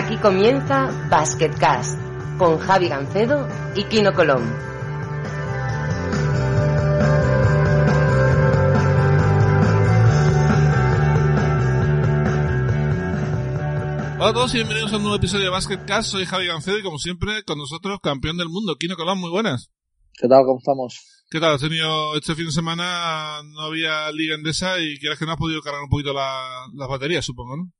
Aquí comienza Basketcast con Javi Gancedo y Kino Colón. Hola a todos y bienvenidos a un nuevo episodio de Basketcast. Soy Javi Gancedo y como siempre con nosotros campeón del mundo, Kino Colón. Muy buenas. ¿Qué tal? ¿Cómo estamos? ¿Qué tal? Has tenido este fin de semana, no había liga endesa y quieras que no has podido cargar un poquito la- las baterías, supongo, ¿no?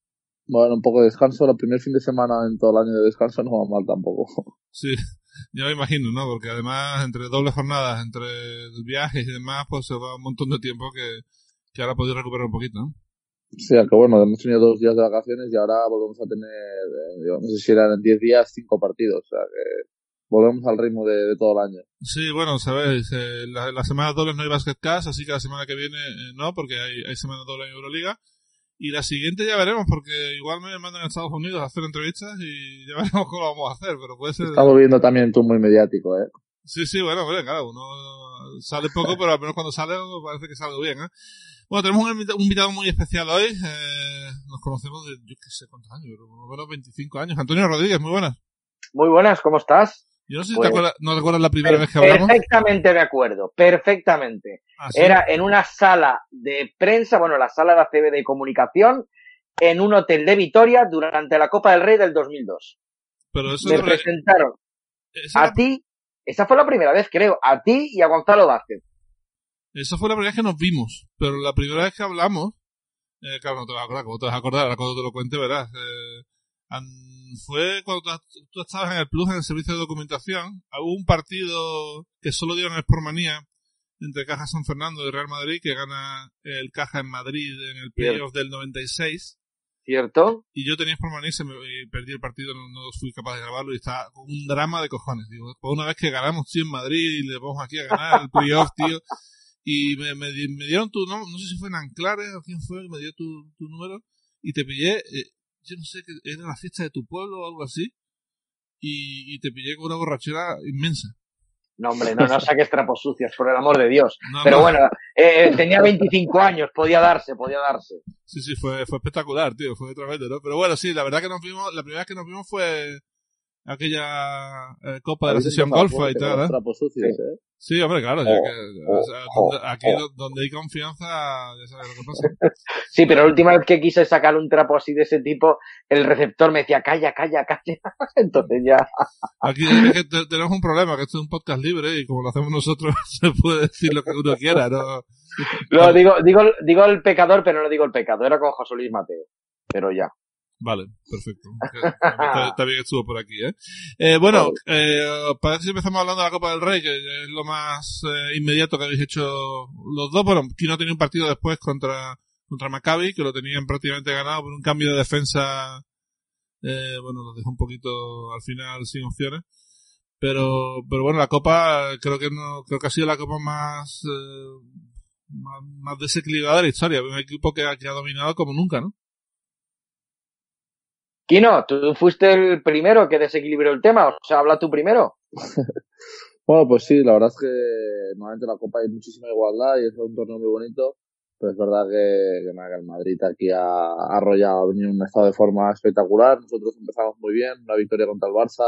Bueno, un poco de descanso. El primer fin de semana en todo el año de descanso no va mal tampoco. Sí, ya me imagino, ¿no? Porque además, entre dobles jornadas, entre viajes y demás, pues se va un montón de tiempo que, que ahora podido recuperar un poquito, ¿no? Sí, aunque bueno, hemos tenido dos días de vacaciones y ahora volvemos a tener, eh, yo no sé si eran en 10 días, cinco partidos. O sea que volvemos al ritmo de, de todo el año. Sí, bueno, sabéis, eh, la, las semanas dobles no hay Basketcast, así que la semana que viene eh, no, porque hay, hay semana doble en Euroliga. Y la siguiente ya veremos, porque igual me mandan a Estados Unidos a hacer entrevistas y ya veremos cómo lo vamos a hacer, pero puede ser... Volviendo también tú muy mediático, ¿eh? Sí, sí, bueno, hombre, claro, uno sale poco, pero al menos cuando sale parece que sale bien, ¿eh? Bueno, tenemos un invita- un invitado muy especial hoy, eh, nos conocemos de, yo qué sé cuántos años, pero por lo menos 25 años. Antonio Rodríguez, muy buenas. Muy buenas, ¿cómo estás? Yo no sé si Pues- te acuerdas, no recuerdas la primera vez que hablamos. Perfectamente de acuerdo, perfectamente. Ah, ¿sí? Era en una sala de prensa, bueno, la sala de ACB de comunicación, en un hotel de Vitoria durante la Copa del Rey del 2002. Pero eso Me presentaron a ti, esa fue la primera vez, creo, a ti y a Gonzalo Vázquez. Esa fue la primera vez que nos vimos, pero la primera vez que hablamos, eh, claro, no te vas a acordar, ¿cómo te vas a acordar? Ahora cuando te lo cuente verás. Eh, fue cuando tú, estabas en el Plus, en el servicio de documentación, hubo un partido que solo dieron en Sportmanía entre Caja San Fernando y Real Madrid, que gana el Caja en Madrid en el playoff del 96, ¿Cierto? y yo tenía Sportmanía y, se me- y perdí el partido, no, no fui capaz de grabarlo y estaba con un drama de cojones. Digo, por una vez que ganamos, tío, en Madrid y le vamos aquí a ganar el playoff, tío. Y me, me, me dieron tu nombre, no sé si fue en Anclares o quién fue, me dio tu, tu número y te pillé, eh, yo no sé, que era la fiesta de tu pueblo o algo así. Y, y te pillé con una borrachera inmensa. No, hombre, no, no saques trapos sucios, por el amor de Dios. No, Pero no, bueno, eh, tenía 25 años, podía darse, podía darse. Sí, sí, fue, fue espectacular, tío, fue tremendo, ¿no? Pero bueno, sí, la verdad que nos vimos, la primera vez que nos vimos fue aquella eh, Copa de la sesión golfa y tal, ¿eh? sucios, ¿eh? Sí, hombre, claro, ya Oh, que, o sea, oh, donde- aquí oh. do- donde hay confianza, ya sabes lo que pasa. Sí, pero la última vez que quise sacar un trapo así de ese tipo, el receptor me decía, calla, calla, calla. Entonces ya. Aquí es que te- tenemos un problema, que esto es un podcast libre y como lo hacemos nosotros, se puede decir lo que uno quiera, ¿no? Lo digo, digo, digo el pecador, pero no digo el pecado. Era con José Luis Mateo. Pero ya. Vale, perfecto. Está, está bien que estuvo por aquí, ¿eh? Eh, bueno, eh, parece que empezamos hablando de la Copa del Rey, que es lo más eh, inmediato que habéis hecho los dos. Bueno, Kino tenía un partido después contra, contra Maccabi, que lo tenían prácticamente ganado por un cambio de defensa. Eh, bueno, lo dejó un poquito al final sin opciones. Pero, pero bueno, la Copa creo que no, creo que ha sido la Copa más, eh, más, más desequilibrada de la historia. Un equipo que ha dominado como nunca, ¿no? Kino, tú fuiste el primero que desequilibró el tema. O sea, habla tú primero. Bueno, pues sí, la verdad es que normalmente en la Copa hay muchísima igualdad y es un torneo muy bonito, pero es verdad que, que, nada, que el Madrid aquí ha, arrollado, ha venido en un estado de forma espectacular. Nosotros empezamos muy bien, una victoria contra el Barça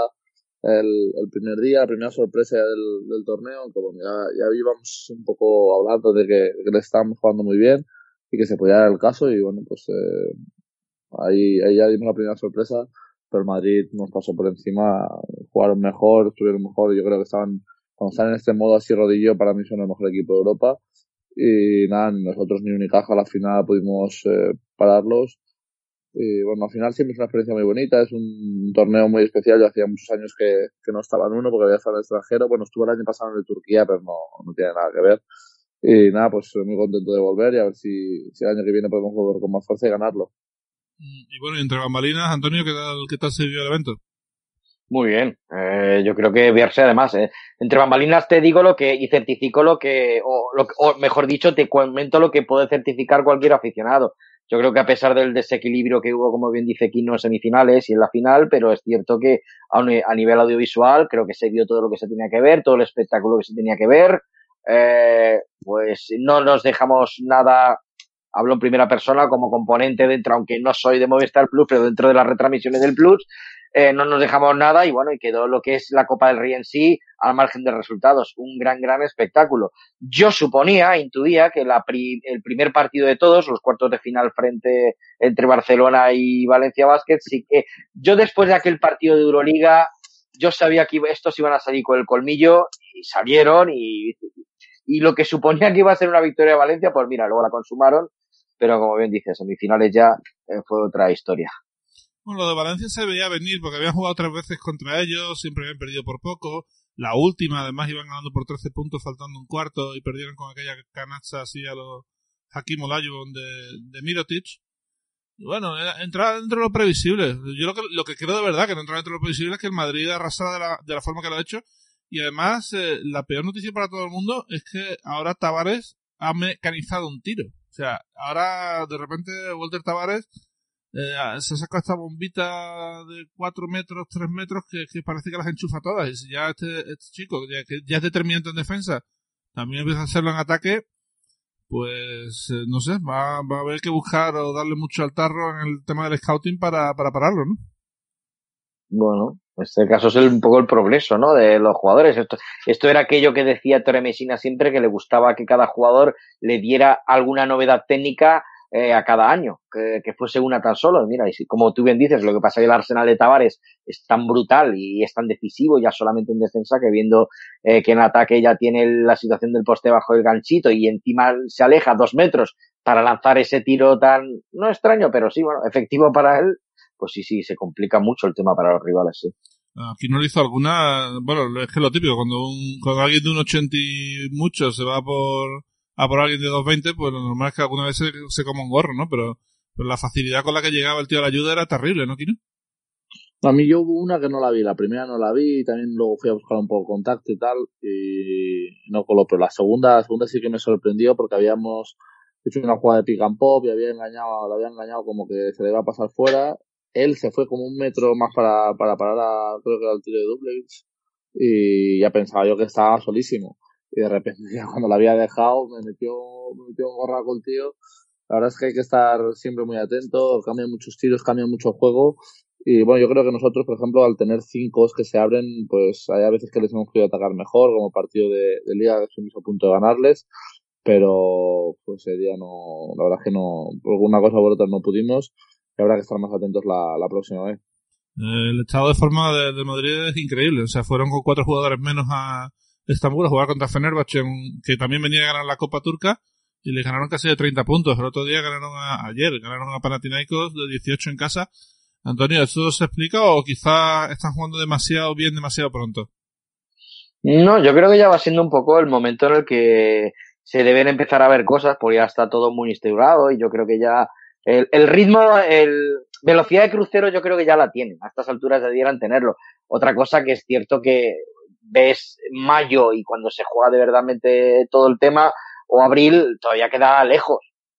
el, el primer día, la primera sorpresa del, del torneo, que bueno, ya, ya íbamos un poco hablando de que, que le estábamos jugando muy bien y que se podía dar el caso y bueno, pues eh, ahí, ahí ya dimos la primera sorpresa pero Madrid nos pasó por encima, jugaron mejor, estuvieron mejor, yo creo que estaban, cuando están en este modo así rodillo, para mí son el mejor equipo de Europa, y nada, nosotros ni Unicaja a la final pudimos eh, pararlos, Y bueno, al final siempre es una experiencia muy bonita, es un torneo muy especial. Yo hacía muchos años que, que no estaba en uno porque había estado en el extranjero. Bueno, estuve el año pasado en el Turquía, pero no, no tiene nada que ver. Y nada, pues muy contento de volver y a ver si, si el año que viene podemos volver con más fuerza y ganarlo. Y bueno, entre bambalinas, Antonio, ¿qué tal, qué tal se vivió el evento? Muy bien, eh, yo creo que verse además, eh, entre bambalinas te digo lo que, y certifico lo que, o, lo, o mejor dicho, te comento lo que puede certificar cualquier aficionado. Yo creo que a pesar del desequilibrio que hubo, como bien dice Kino, en semifinales y en la final, pero es cierto que a, nivel audiovisual creo que se vio todo lo que se tenía que ver, todo el espectáculo que se tenía que ver. Eh, pues no nos dejamos nada, hablo en primera persona como componente dentro, aunque no soy de Movistar Plus, pero dentro de las retransmisiones del Plus, eh, no nos dejamos nada y bueno, y quedó lo que es la Copa del Rey en sí al margen de resultados. Un gran, gran espectáculo. Yo suponía, intuía que la el primer partido de todos, los cuartos de final frente entre Barcelona y Valencia Basket, sí que yo después de aquel partido de Euroliga, yo sabía que estos iban a salir con el colmillo y salieron y, y lo que suponía que iba a ser una victoria de Valencia, pues mira, luego la consumaron, pero como bien dices, semifinales ya eh, fue otra historia. Bueno, lo de Valencia se veía venir porque habían jugado tres veces contra ellos, siempre habían perdido por poco. La última, además, iban ganando por 13 puntos faltando un cuarto y perdieron con aquella canasta así a los Hakim Olajuwon de, de Mirotic. Y bueno, entraba dentro de lo previsible. Yo lo que, lo que creo de verdad que no entra dentro de lo previsible es que el Madrid arrasara de la, de la forma que lo ha hecho. Y además, eh, la peor noticia para todo el mundo es que ahora Tavares ha mecanizado un tiro. O sea, ahora de repente Walter Tavares eh, se saca esta bombita de 4 metros, 3 metros que, parece que las enchufa todas. Y si ya este, este chico, ya, que ya es determinante en defensa, también empieza a hacerlo en ataque, pues eh, no sé, va, va, a haber que buscar o darle mucho al tarro en el tema del scouting para, para pararlo, ¿no? Bueno, en este caso es un poco el progreso, ¿no? De los jugadores. Esto, esto era aquello que decía Torre Messina siempre, que le gustaba que cada jugador le diera alguna novedad técnica eh, a cada año, que, que, fuese una tan solo. Mira, y si, como tú bien dices, lo que pasa que el Arsenal de Tavares es tan brutal y es tan decisivo ya solamente en defensa que viendo eh, que en ataque ya tiene la situación del poste bajo el ganchito y encima se aleja dos metros para lanzar ese tiro tan, no extraño, pero sí, bueno, efectivo para él, pues sí, sí, se complica mucho el tema para los rivales, sí. Aquí no le hizo alguna, bueno, es que lo típico, cuando un, cuando alguien de un 80 y mucho se va por, a por alguien de 220, pues lo normal es que alguna vez se, se coma un gorro, ¿no? Pero, pero, la facilidad con la que llegaba el tío a la ayuda era terrible, ¿no, Kino? A mí yo hubo una que no la vi, la primera no la vi, y también luego fui a buscar un poco contacto y tal, y no coló, pero la segunda, la segunda sí que me sorprendió porque habíamos hecho una jugada de pick and pop y había engañado, la había engañado como que se le iba a pasar fuera, él se fue como un metro más para, para parar a, creo que el tiro de Dublevich, y ya pensaba yo que estaba solísimo y de repente ya cuando la había dejado me metió, me metió un gorra con tío. La verdad es que hay que estar siempre muy atento, cambian muchos tiros, cambian mucho juego. Y bueno, yo creo que nosotros, por ejemplo, al tener cinco que se abren, pues hay a veces que les hemos podido atacar mejor, como partido de, de liga, estuvimos a punto de ganarles, pero pues ese día no, la verdad es que no, por alguna cosa u otra no pudimos, y habrá que estar más atentos la, la próxima vez. El estado de forma de, de Madrid es increíble, o sea, fueron con cuatro jugadores menos a, Estambul a jugar contra Fenerbahce, que también venía a ganar la Copa Turca, y le ganaron casi de 30 puntos. El otro día ganaron a, ayer, ganaron a Panathinaikos de 18 en casa. Antonio, ¿eso se explica o quizá están jugando demasiado bien, demasiado pronto? No, yo creo que ya va siendo un poco el momento en el que se deben empezar a ver cosas, porque ya está todo muy instaurado y yo creo que ya el, el ritmo, el velocidad de crucero yo creo que ya la tienen. A estas alturas debieran tenerlo. Otra cosa que es cierto que ves mayo y cuando se juega de verdadmente todo el tema, o abril, todavía queda lejos.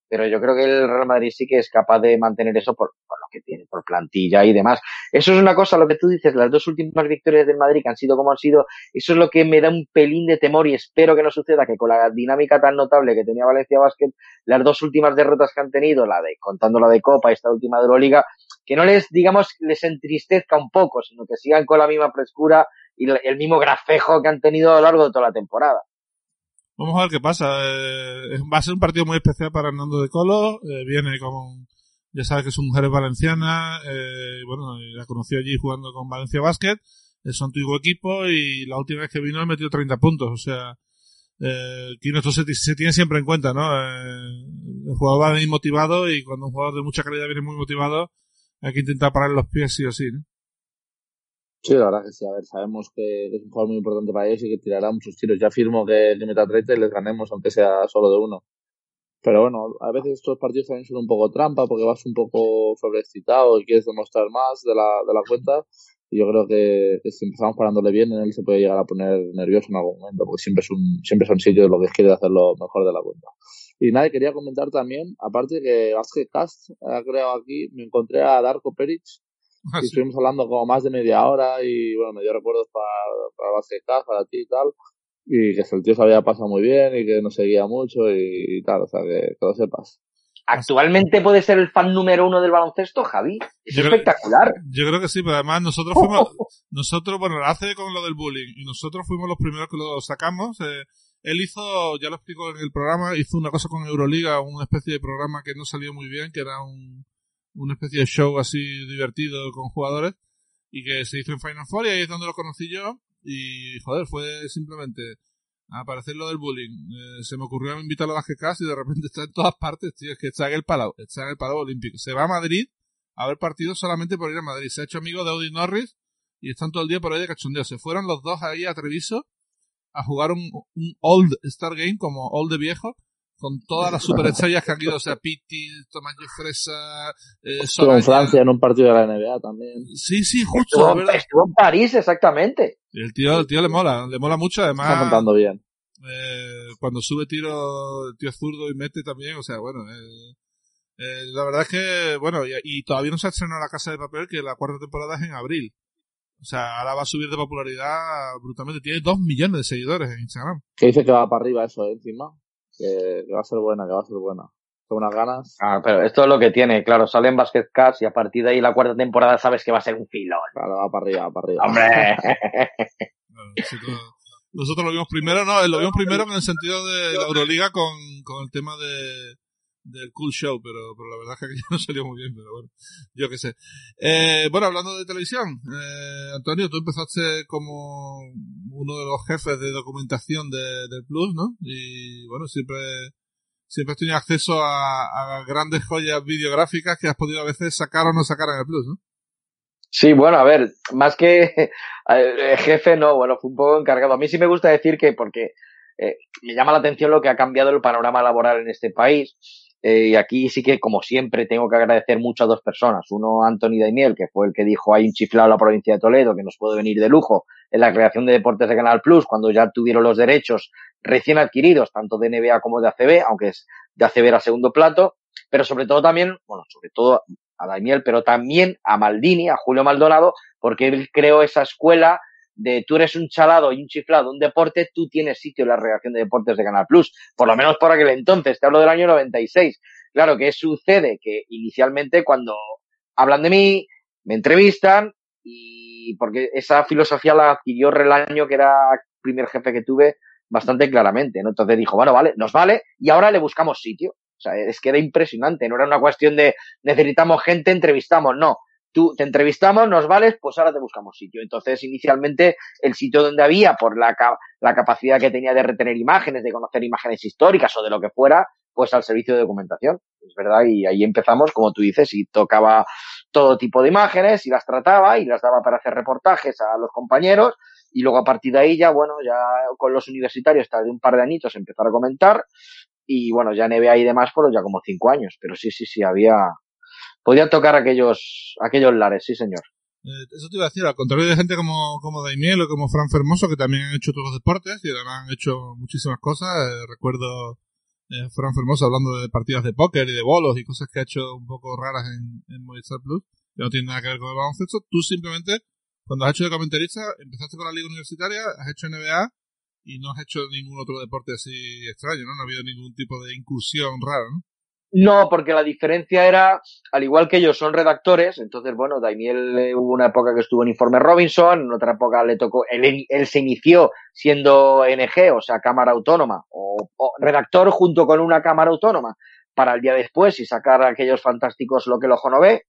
Pero yo creo que el Real Madrid sí que es capaz de mantener eso por, por, que tiene, por plantilla y demás. Eso es una cosa, lo que tú dices, las dos últimas victorias del Madrid que han sido como han sido, eso es lo que me da un pelín de temor y espero que no suceda, que con la dinámica tan notable que tenía Valencia Basket, las dos últimas derrotas que han tenido, la de, contando la de Copa y esta última de Euroliga, que no les, digamos, les entristezca un poco, sino que sigan con la misma frescura y el mismo grafejo que han tenido a lo largo de toda la temporada. Vamos a ver qué pasa. Eh, va a ser un partido muy especial para Hernando de Colo. Eh, viene con, ya sabes que su mujer es valenciana. Eh, bueno, la conoció allí jugando con Valencia Basket. su antiguo equipo y la última vez que vino metió 30 puntos. O sea, eh, esto se, tiene siempre en cuenta, ¿no? Eh, el jugador va venir motivado y cuando un jugador de mucha calidad viene muy motivado, hay que intentar parar los pies sí o sí, ¿no? Sí, la verdad que sí. A ver, sabemos que es un jugador muy importante para ellos y que tirará muchos tiros. Ya afirmo que el meta 30 y les ganemos, aunque sea solo de uno. Pero bueno, a veces estos partidos también son un poco trampa porque vas un poco sobreexcitado y quieres demostrar más de la, de la cuenta. Y yo creo que, si empezamos parándole bien, en él se puede llegar a poner nervioso en algún momento, porque siempre es un, siempre son sitios lo que quiere hacer lo mejor de la cuenta. Y nada, quería comentar también, aparte que Basket Cast ha creado aquí, me encontré a Darko Peric, Ah, y estuvimos hablando como más de media hora y bueno, me dio recuerdos para, para Basket para ti y tal. Y que el tío se había pasado muy bien y que nos seguía mucho y, tal, o sea, que, que, lo sepas. ¿Actualmente puede ser el fan número uno del baloncesto, Javi? Es espectacular. yo creo que sí, pero además nosotros fuimos, nosotros, bueno, hace con lo del bullying y nosotros fuimos los primeros que lo sacamos. Eh, él hizo, ya lo explico en el programa, hizo una cosa con Euroliga, una especie de programa que no salió muy bien, que era un, una especie de show así divertido con jugadores y que se hizo en Final Four y ahí es donde lo conocí yo y joder, fue simplemente aparecer lo del bullying. Eh, se me ocurrió invitarlo a las GKs y de repente está en todas partes, tío, es que está en el Palau, está en el Palau Olímpico. Se va a Madrid a ver partidos solamente por ir a Madrid. Se ha hecho amigo de Audi Norris y están todo el día por ahí de cachondeo. Se fueron los dos ahí a Treviso a jugar un, un Old Star Game como Old de viejo con todas las superestrellas que han ido, o sea, Pitti, Tomás Fresa, eh, Estuvo en Francia en un partido de la NBA también. Sí, sí, justo. Estuvo, en París, exactamente. El tío, el tío le mola, le mola mucho, además. Está contando bien. Eh, cuando sube tiro, el tío zurdo y mete también, o sea, bueno, eh, eh, la verdad es que, bueno, y, todavía no se ha estrenado La Casa de Papel, que la cuarta temporada es en abril. O sea, ahora va a subir de popularidad brutalmente. Tiene dos millones de seguidores en Instagram. Que dice que va para arriba eso, encima que, va a ser buena, que va a ser buena. Con unas ganas. Ah, pero esto es lo que tiene, claro, sale en Basket Cats y a partir de ahí la cuarta temporada sabes que va a ser un filón. Claro, va para arriba, va para arriba. ¡Hombre! nosotros, lo vimos primero, no, lo vimos primero en el sentido de la Euroliga con, con el tema de, del Cool Show, pero, pero la verdad es que no salió muy bien, pero bueno, yo qué sé. Eh, bueno, hablando de televisión, eh, Antonio, tú empezaste como uno de los jefes de documentación de, del Plus, ¿no? Y bueno, siempre, siempre has tenido acceso a, grandes joyas videográficas que has podido a veces sacar o no sacar en el Plus, ¿no? Sí, bueno, a ver, más que eh, jefe, no, bueno, fue un poco encargado. A mí sí me gusta decir que, porque eh, me llama la atención lo que ha cambiado el panorama laboral en este país eh, y aquí sí que, como siempre, tengo que agradecer mucho a dos personas. Uno, Anthony Daimiel, que fue el que dijo hay un chiflado en la provincia de Toledo que nos puede venir de lujo en la creación de deportes de Canal Plus, cuando ya tuvieron los derechos recién adquiridos, tanto de NBA como de ACB, aunque es de ACB era segundo plato. Pero sobre todo también, bueno, sobre todo a Daimiel, pero también a Maldini, a Julio Maldonado, porque él creó esa escuela de tú eres un chalado y un chiflado, un deporte, tú tienes sitio en la redacción de deportes de Canal Plus. Por lo menos por aquel entonces, te hablo del año 96. Claro, que sucede? Que inicialmente cuando hablan de mí, me entrevistan y porque esa filosofía la adquirió Relaño, que era el primer jefe que tuve, bastante claramente, ¿no? Entonces dijo, bueno, vale, nos vale y ahora le buscamos sitio. O sea, es que era impresionante, no era una cuestión de necesitamos gente, entrevistamos, no tú te entrevistamos, nos vales, pues ahora te buscamos sitio. Entonces, inicialmente, el sitio donde había, por la, la capacidad que tenía de retener imágenes, de conocer imágenes históricas o de lo que fuera, pues al servicio de documentación. Es verdad, y ahí empezamos, como tú dices, y tocaba todo tipo de imágenes y las trataba y las daba para hacer reportajes a los compañeros. Y luego a partir de ahí ya, bueno, ya con los universitarios, de un par de añitos, empezar a comentar. Y bueno, ya NBA y demás fueron ya como cinco años. Pero sí, sí, sí, había, podían tocar aquellos, aquellos lares, sí señor. Eh, eso te iba a decir, al contrario de gente como, como Daimiel o como Fran Fermoso, que también han hecho todos los deportes y además han hecho muchísimas cosas. Eh, recuerdo eh, Fran Fermoso hablando de partidas de póker y de bolos y cosas que ha hecho un poco raras en, en Movistar Plus, que no tienen nada que ver con el baloncesto. Tú simplemente, cuando has hecho de comentarista, empezaste con la liga universitaria, has hecho NBA y no has hecho ningún otro deporte así extraño, ¿no? No ha habido ningún tipo de incursión rara, ¿no? No, porque la diferencia era, al igual que ellos son redactores, entonces, bueno, Daimiel eh, hubo una época que estuvo en Informe Robinson, en otra época le tocó, él, él se inició siendo NG, o sea, Cámara Autónoma, o, redactor junto con una Cámara Autónoma, para el día después y sacar aquellos fantásticos Lo que el ojo no ve.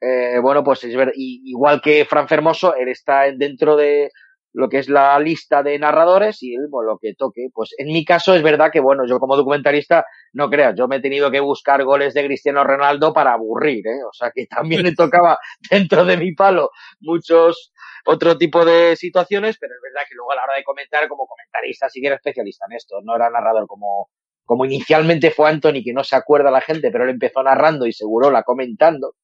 Eh, bueno, pues es ver, igual que Fran Fermoso, él está dentro de, lo que es la lista de narradores y él, lo que toque. Pues en mi caso es verdad que, bueno, yo como documentalista, no creas, yo me he tenido que buscar goles de Cristiano Ronaldo para aburrir, ¿eh? O sea que también le tocaba dentro de mi palo muchos otro tipo de situaciones, pero es verdad que luego a la hora de comentar, como comentarista, sí era especialista en esto, no era narrador como, como inicialmente fue Anthony, que no se acuerda la gente, pero él empezó narrando y seguro la comentando.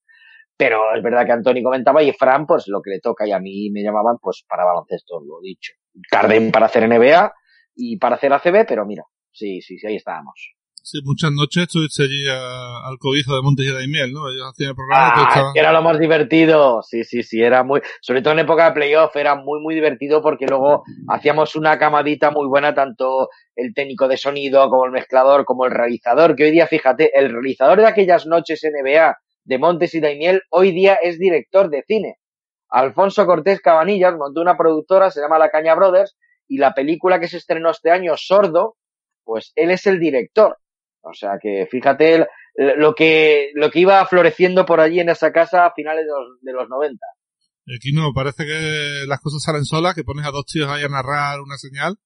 Pero es verdad que Anthony comentaba y Fran, pues lo que le toca y a mí me llamaban pues para baloncesto, lo dicho. Carden para hacer NBA y para hacer ACB, pero mira, sí, sí, sí, ahí estábamos. Sí, muchas noches estuviste allí al cobijo de Montes y Daimiel, ¿no? Ellos hacían el programa. Ah, Era lo más divertido. Sí, sí, sí, era muy, sobre todo en época de playoff, era muy, muy divertido porque luego hacíamos una camadita muy buena, tanto el técnico de sonido como el mezclador, como el realizador, que hoy día, fíjate, el realizador de aquellas noches NBA de Montes y Daimiel, hoy día es director de cine. Alfonso Cortés Cabanillas montó una productora, se llama La Caña Brothers, y la película que se estrenó este año, Sordo, pues él es el director. O sea que fíjate lo que, lo que iba floreciendo por allí en esa casa a finales de los, de los 90. Aquí no, parece que las cosas salen solas, que pones a dos tíos ahí a narrar una señal,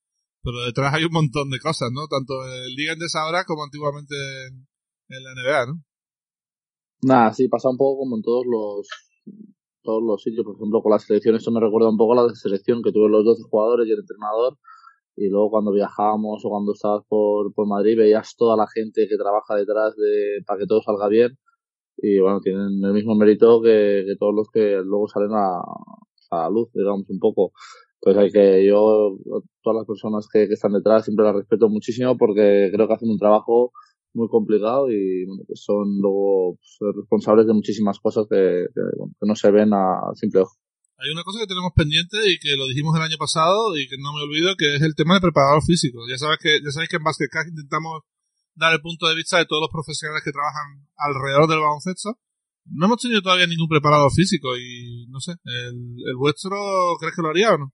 pero detrás hay un montón de cosas, ¿no? Tanto el Liga de esa hora como antiguamente en, en la NBA, ¿no? Nada, sí, pasa un poco como en todos los todos los sitios, por ejemplo, con la selección, esto me recuerda un poco a la selección que tuve los 12 jugadores y el entrenador, y luego cuando viajábamos o cuando estabas por, por Madrid veías toda la gente que trabaja detrás de para que todo salga bien. Y bueno, tienen el mismo mérito que, que todos los que luego salen a, a la luz, digamos, un poco. Pues hay que, yo, todas las personas que, que están detrás siempre las respeto muchísimo porque creo que hacen un trabajo muy complicado y bueno, que son luego pues, responsables de muchísimas cosas que, que, bueno, que no se ven a simple ojo. Hay una cosa que tenemos pendiente y que lo dijimos el año pasado y que no me olvido, que es el tema de preparador físico. Ya sabes que, ya sabéis que en Basketcast intentamos dar el punto de vista de todos los profesionales que trabajan alrededor del baloncesto. No hemos tenido todavía ningún preparador físico y no sé, ¿el, el vuestro crees que lo haría o no?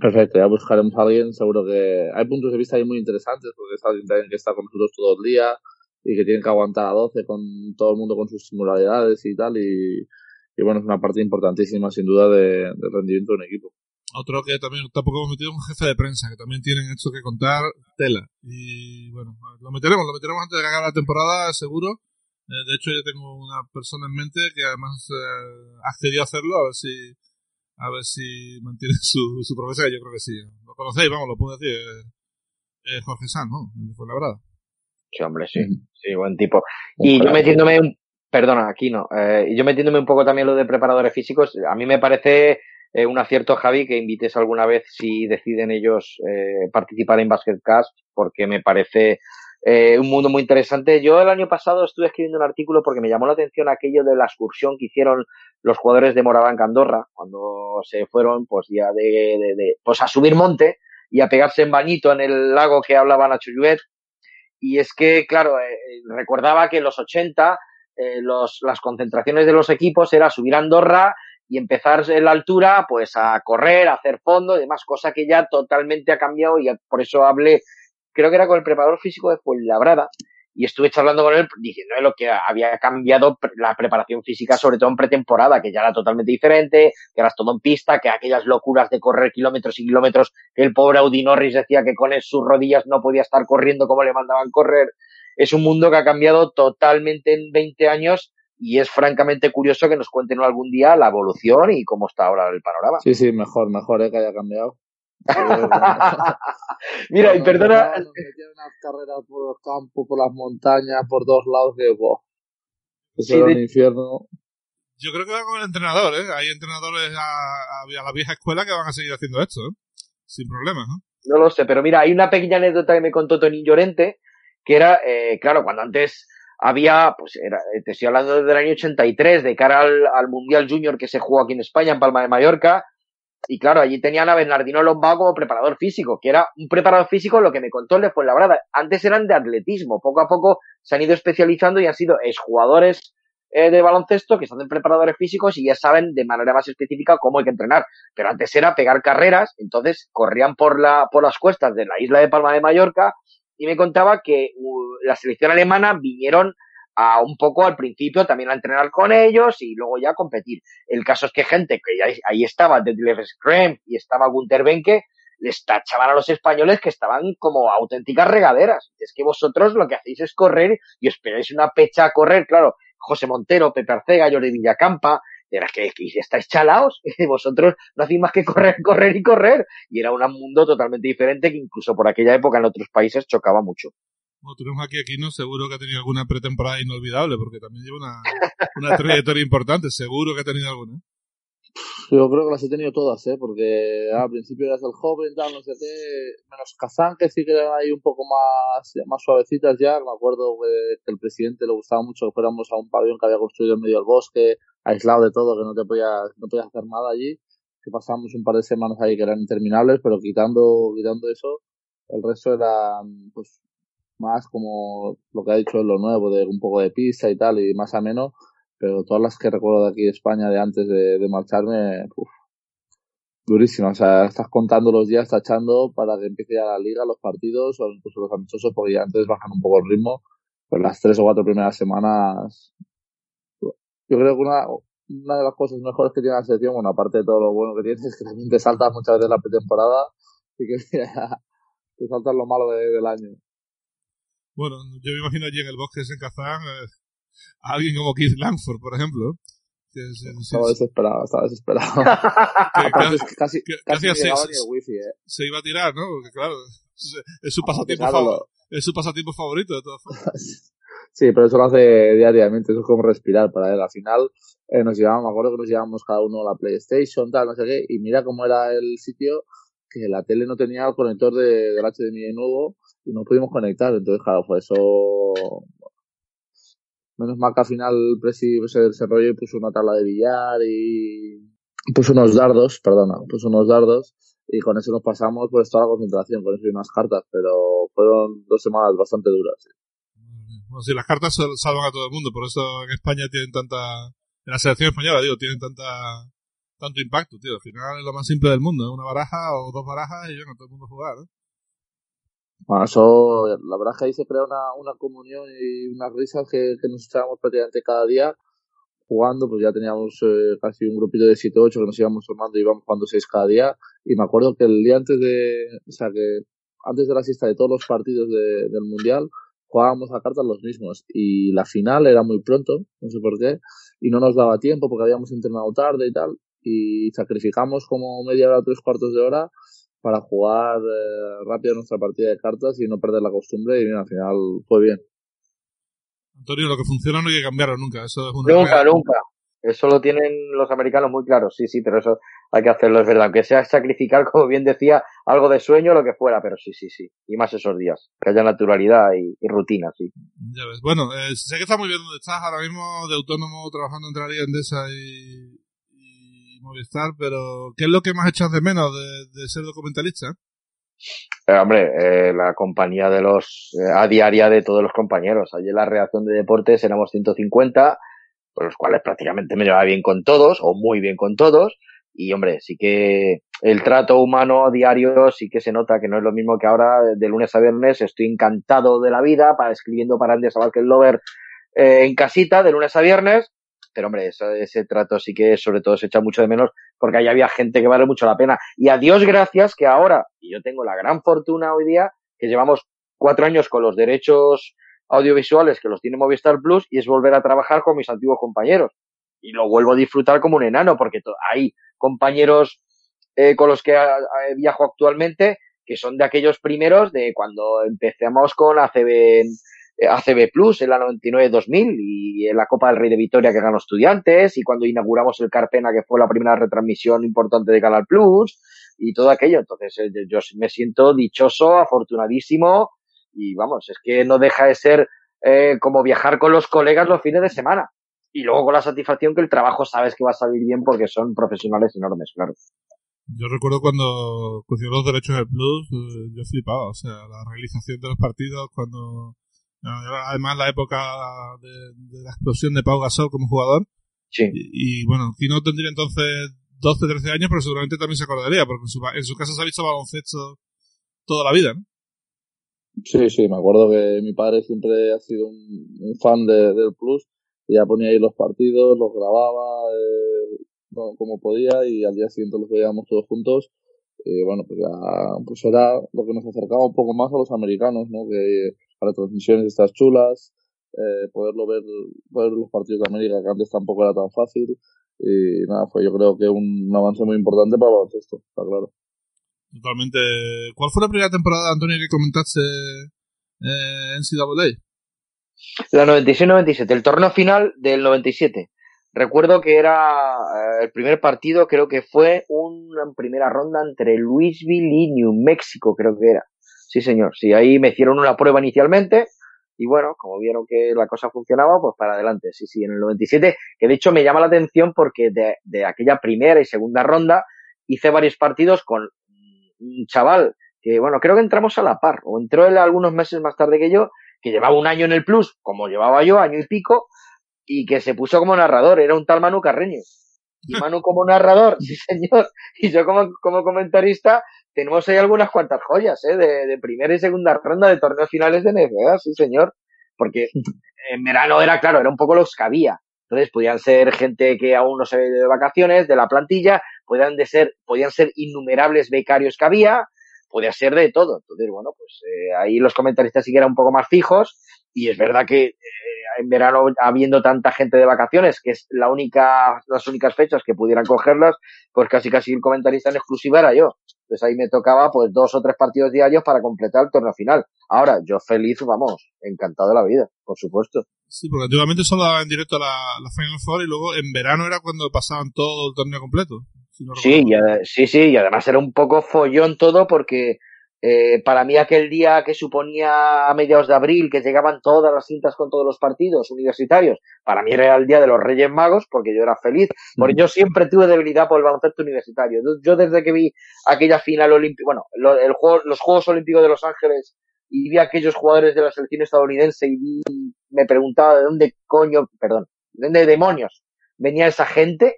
Perfecto, ya buscaremos a alguien, seguro que hay puntos de vista ahí muy interesantes, porque es alguien también que está con nosotros todo el día y que tiene que aguantar a 12 con todo el mundo con sus singularidades y tal, y, y bueno, es una parte importantísima sin duda de, del rendimiento de un equipo. Otro que también tampoco hemos metido un jefe de prensa, que también tienen esto que contar tela. Y bueno, lo meteremos, lo meteremos antes de que acabe la temporada, seguro. Eh, de hecho, yo tengo una persona en mente que además eh, accedió a hacerlo, a ver si a ver si mantiene su, su profesión, yo creo que sí. Lo conocéis, vamos, lo puedo decir. Eh, Jorge San, ¿no? Fue la verdad. Sí, hombre, sí. Sí, buen tipo. Y yo metiéndome un, perdona, aquí no. Eh, yo metiéndome un poco también lo de preparadores físicos, a mí me parece eh, un acierto, Javi, que invites alguna vez si deciden ellos eh, participar en Basketcast, porque me parece eh, un mundo muy interesante. Yo el año pasado estuve escribiendo un artículo porque me llamó la atención aquello de la excursión que hicieron los jugadores de Moraván Andorra cuando se fueron pues ya de, pues a subir monte y a pegarse en bañito en el lago que hablaba Nacho Lluet. Y es que, claro, eh, recordaba que en los 80 eh, los, las concentraciones de los equipos era subir a Andorra y empezar en la altura, pues a correr, a hacer fondo y demás, cosa que ya totalmente ha cambiado y por eso hablé, creo que era con el preparador físico de Fuenlabrada, y estuve charlando con él diciéndole lo que había cambiado la preparación física, sobre todo en pretemporada, que ya era totalmente diferente, que eras todo en pista, que aquellas locuras de correr kilómetros y kilómetros, que el pobre Audi Norris decía que con sus rodillas no podía estar corriendo como le mandaban correr. Es un mundo que ha cambiado totalmente en 20 años y es francamente curioso que nos cuenten algún día la evolución y cómo está ahora el panorama. Sí, sí, mejor, mejor ¿eh? que haya cambiado. Mira, y perdona. unas carreras por los campos, por las montañas, por dos lados de wow. Eso sí, era de... un infierno. Yo creo que va con el entrenador, ¿eh? Hay entrenadores a, a, a, la vieja escuela que van a seguir haciendo esto, ¿eh? Sin problemas, ¿no? No lo sé, pero mira, hay una pequeña anécdota que me contó Tony Llorente, que era, eh, claro, cuando antes había, pues era, te estoy hablando desde el año 83, de cara al, al Mundial Junior que se jugó aquí en España, en Palma de Mallorca, y claro, allí tenían a Bernardino Lombao como preparador físico, que era un preparador físico, lo que me contó le fue la verdad. Antes eran de atletismo, poco a poco se han ido especializando y han sido exjugadores eh, de baloncesto que están en preparadores físicos y ya saben de manera más específica cómo hay que entrenar. Pero antes era pegar carreras, entonces corrían por, la, por las cuestas de la isla de Palma de Mallorca y me contaba que uh, la selección alemana vinieron a un poco al principio también a entrenar con ellos y luego ya a competir. El caso es que gente que ya ahí estaba, Detlef Schrem y estaba Gunter Benke, les tachaban a los españoles que estaban como auténticas regaderas. Es que vosotros lo que hacéis es correr y esperáis una pecha a correr, claro. José Montero, Pepe Arcega, Jordi Villacampa, era que, que estáis chalaos, vosotros no hacéis más que correr, correr y correr. Y era un mundo totalmente diferente que incluso por aquella época en otros países chocaba mucho. Bueno, tenemos aquí aquí no seguro que ha tenido alguna pretemporada inolvidable, porque también lleva una, una trayectoria importante, seguro que ha tenido alguna. Yo creo que las he tenido todas, ¿eh? Porque al principio eras el joven, tal, no sé qué, menos Kazán, que sí que eran ahí un poco más, más suavecitas ya. Me acuerdo que, el presidente le gustaba mucho que fuéramos a un pabellón que había construido en medio del bosque, aislado de todo, que no te podías, no podías hacer nada allí. Que pasamos un par de semanas ahí que eran interminables, pero quitando, quitando eso, el resto era, pues, más como lo que ha dicho lo nuevo, de un poco de pista y tal, y más ameno pero todas las que recuerdo de aquí de España de antes de, marcharme, uf, durísimas. O sea, estás contando los días, tachando para que empiece ya la liga, los partidos o incluso los amistosos, porque ya antes bajan un poco el ritmo. Pero las tres o cuatro primeras semanas, yo creo que una, de las cosas mejores que tiene la selección, bueno, aparte de todo lo bueno que tiene, es que también te saltas muchas veces la pretemporada y que te saltas lo malo del año. Bueno, yo me imagino allí en el bosque en Kazán, eh, alguien como Keith Langford, por ejemplo. estaba desesperado, estaba desesperado. casi, casi, se, el wifi, eh. se iba a tirar, ¿no? Porque claro, es su pasatiempo, favorito, es su pasatiempo favorito de todas formas. Sí, pero eso lo hace diariamente, eso es como respirar para él. Al final eh, nos llevábamos, me acuerdo que nos llevábamos cada uno a la PlayStation, tal, no sé qué, y mira cómo era el sitio, que la tele no tenía el conector de, del HDMI nuevo y no pudimos conectar. Entonces, claro, fue eso Menos mal que al final Presi se desarrolló y puso una tabla de billar y puso unos dardos, perdona, puso unos dardos y con eso nos pasamos pues toda la concentración, con eso y unas cartas, pero fueron dos semanas bastante duras. Bueno, sí, las cartas salvan a todo el mundo, por eso en España tienen tanta, en la selección española, digo, tienen tanta, tanto impacto, tío. Al final es lo más simple del mundo, una baraja o dos barajas y bueno, todo el mundo jugar, ¿no? Bueno, eso, la verdad es que ahí se crea una, una comunión y unas risas que, que nos echábamos prácticamente cada día jugando, pues ya teníamos eh, casi un grupito de 7 o 8 que nos íbamos formando y íbamos jugando 6 cada día. Y me acuerdo que el día antes de, o sea, que antes de la siesta de todos los partidos de, del Mundial, jugábamos a cartas los mismos. Y la final era muy pronto, no sé por qué, y no nos daba tiempo porque habíamos entrenado tarde y tal. Y sacrificamos como media hora, tres cuartos de hora para jugar eh, rápido nuestra partida de cartas y no perder la costumbre y bien, al final fue bien. Antonio, lo que funciona no hay que cambiarlo nunca. Eso es nunca, nunca. Eso lo tienen los americanos muy claro, sí, sí, pero eso hay que hacerlo, es verdad. Aunque sea sacrificar, como bien decía, algo de sueño, lo que fuera, pero sí, sí, sí. Y más esos días. Que haya naturalidad y, rutina, sí. Ya ves. Bueno, eh, sé que estás muy bien donde estás ahora mismo, de autónomo, trabajando entre la Liga Endesa y, Movistar, pero ¿qué es lo que más echas de menos de, ser documentalista? Eh, hombre, eh, la compañía de los, eh, a diaria de todos los compañeros. Allí en la reacción de deportes éramos 150, por los cuales prácticamente me llevaba bien con todos, o muy bien con todos. Y hombre, sí que el trato humano diario sí que se nota que no es lo mismo que ahora de lunes a viernes estoy encantado de la vida, para escribiendo para Andy Sabalkel Lover en casita de lunes a viernes pero hombre, ese trato sí que sobre todo se echa mucho de menos porque ahí había gente que vale mucho la pena. Y a Dios gracias que ahora, y yo tengo la gran fortuna hoy día, que llevamos cuatro años con los derechos audiovisuales que los tiene Movistar Plus y es volver a trabajar con mis antiguos compañeros. Y lo vuelvo a disfrutar como un enano porque hay compañeros eh, con los que viajo actualmente que son de aquellos primeros de cuando empezamos con ACB eh, ACB Plus en la 99-2000 y en la Copa del Rey de Vitoria que ganó Estudiantes y cuando inauguramos el Carpena que fue la primera retransmisión importante de Canal Plus y todo aquello. Entonces eh, yo me siento dichoso, afortunadísimo y vamos, es que no deja de ser eh, como viajar con los colegas los fines de semana. Y luego con la satisfacción que el trabajo sabes que va a salir bien porque son profesionales enormes, claro. Yo recuerdo cuando consiguió los derechos del Plus, yo flipaba, o sea, la realización de los partidos, cuando Además, la época de, la explosión de Pau Gasol como jugador. Sí. Y, bueno, Kino tendría entonces 12, 13 años, pero seguramente también se acordaría, porque en su, en su casa se ha visto baloncesto toda la vida, ¿no? Sí, sí, me acuerdo que mi padre siempre ha sido un, fan del Plus y ya ponía ahí los partidos, los grababa eh, como podía y al día siguiente los veíamos todos juntos. Y bueno, pues ya pues era lo que nos acercaba un poco más a los americanos, ¿no? Que para transmisiones estas chulas, eh, poderlo ver, ver los partidos de América, que antes tampoco era tan fácil. Y nada, fue yo creo que un, avance muy importante para el baloncesto, está claro. Totalmente. ¿Cuál fue la primera temporada, Antonio, que comentaste eh, en CWA? La 96-97, el torneo final del 97. Recuerdo que era eh, el primer partido, creo que fue una primera ronda entre Louisville y New Mexico, creo que era. Sí, señor. Sí, ahí me hicieron una prueba inicialmente y bueno, como vieron que la cosa funcionaba, pues para adelante. Sí, sí, en el 97, que de hecho me llama la atención porque de, de aquella primera y segunda ronda hice varios partidos con un chaval que, bueno, creo que entramos a la par, o entró él algunos meses más tarde que yo, que llevaba un año en el plus, como llevaba yo, año y pico, y que se puso como narrador, era un tal Manu Carreño. Y Manu como narrador, sí señor, y yo como, como comentarista, tenemos ahí algunas cuantas joyas, ¿eh? De, de primera y segunda ronda de torneos finales de NBA, sí señor, porque en verano era, claro, era un poco los que había. Entonces podían ser gente que aún no se ve de vacaciones, de la plantilla, podían, de ser, podían ser innumerables becarios que había, podía ser de todo. Entonces, bueno, pues eh, ahí los comentaristas sí que eran un poco más fijos y es verdad que eh, en verano habiendo tanta gente de vacaciones, que es la única, las únicas fechas que pudieran cogerlas, pues casi casi el comentarista en exclusiva era yo. Entonces ahí me tocaba pues dos o tres partidos diarios para completar el torneo final. Ahora, yo feliz, vamos, encantado de la vida, por supuesto. Sí, porque antiguamente solo daba en directo la, la Final Four y luego en verano era cuando pasaban todo el torneo completo. sí, sí, sí, y además era un poco follón todo porque eh, para mí aquel día que suponía a mediados de abril que llegaban todas las cintas con todos los partidos universitarios, para mí era el día de los Reyes Magos porque yo era feliz, porque yo siempre tuve debilidad por el baloncesto universitario. Yo desde que vi aquella final olímpica, bueno, el juego, los Juegos Olímpicos de Los Ángeles y vi a aquellos jugadores de la selección estadounidense y me preguntaba de dónde coño, perdón, de dónde demonios venía esa gente,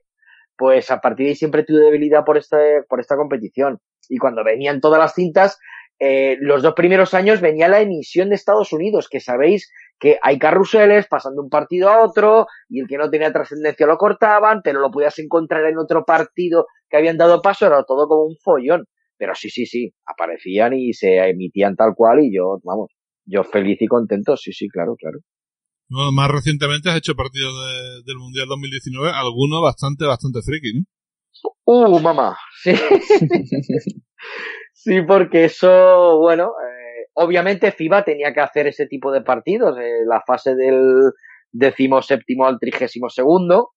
pues a partir de ahí siempre tuve debilidad por esta, por esta competición. Y cuando venían todas las cintas, eh, los dos primeros años venía la emisión de Estados Unidos, que sabéis que hay carruseles pasando un partido a otro y el que no tenía trascendencia lo cortaban, pero lo podías encontrar en otro partido que habían dado paso, era todo como un follón. Pero sí, sí, sí, aparecían y se emitían tal cual y yo, vamos, yo feliz y contento, sí, sí, claro, claro. más recientemente has hecho partidos del Mundial 2019, algunos bastante, bastante friki, ¿no? Uh, mamá, sí. Sí, porque eso, bueno, eh, obviamente FIBA tenía que hacer ese tipo de partidos, eh, la fase del decimoséptimo al trigésimo segundo.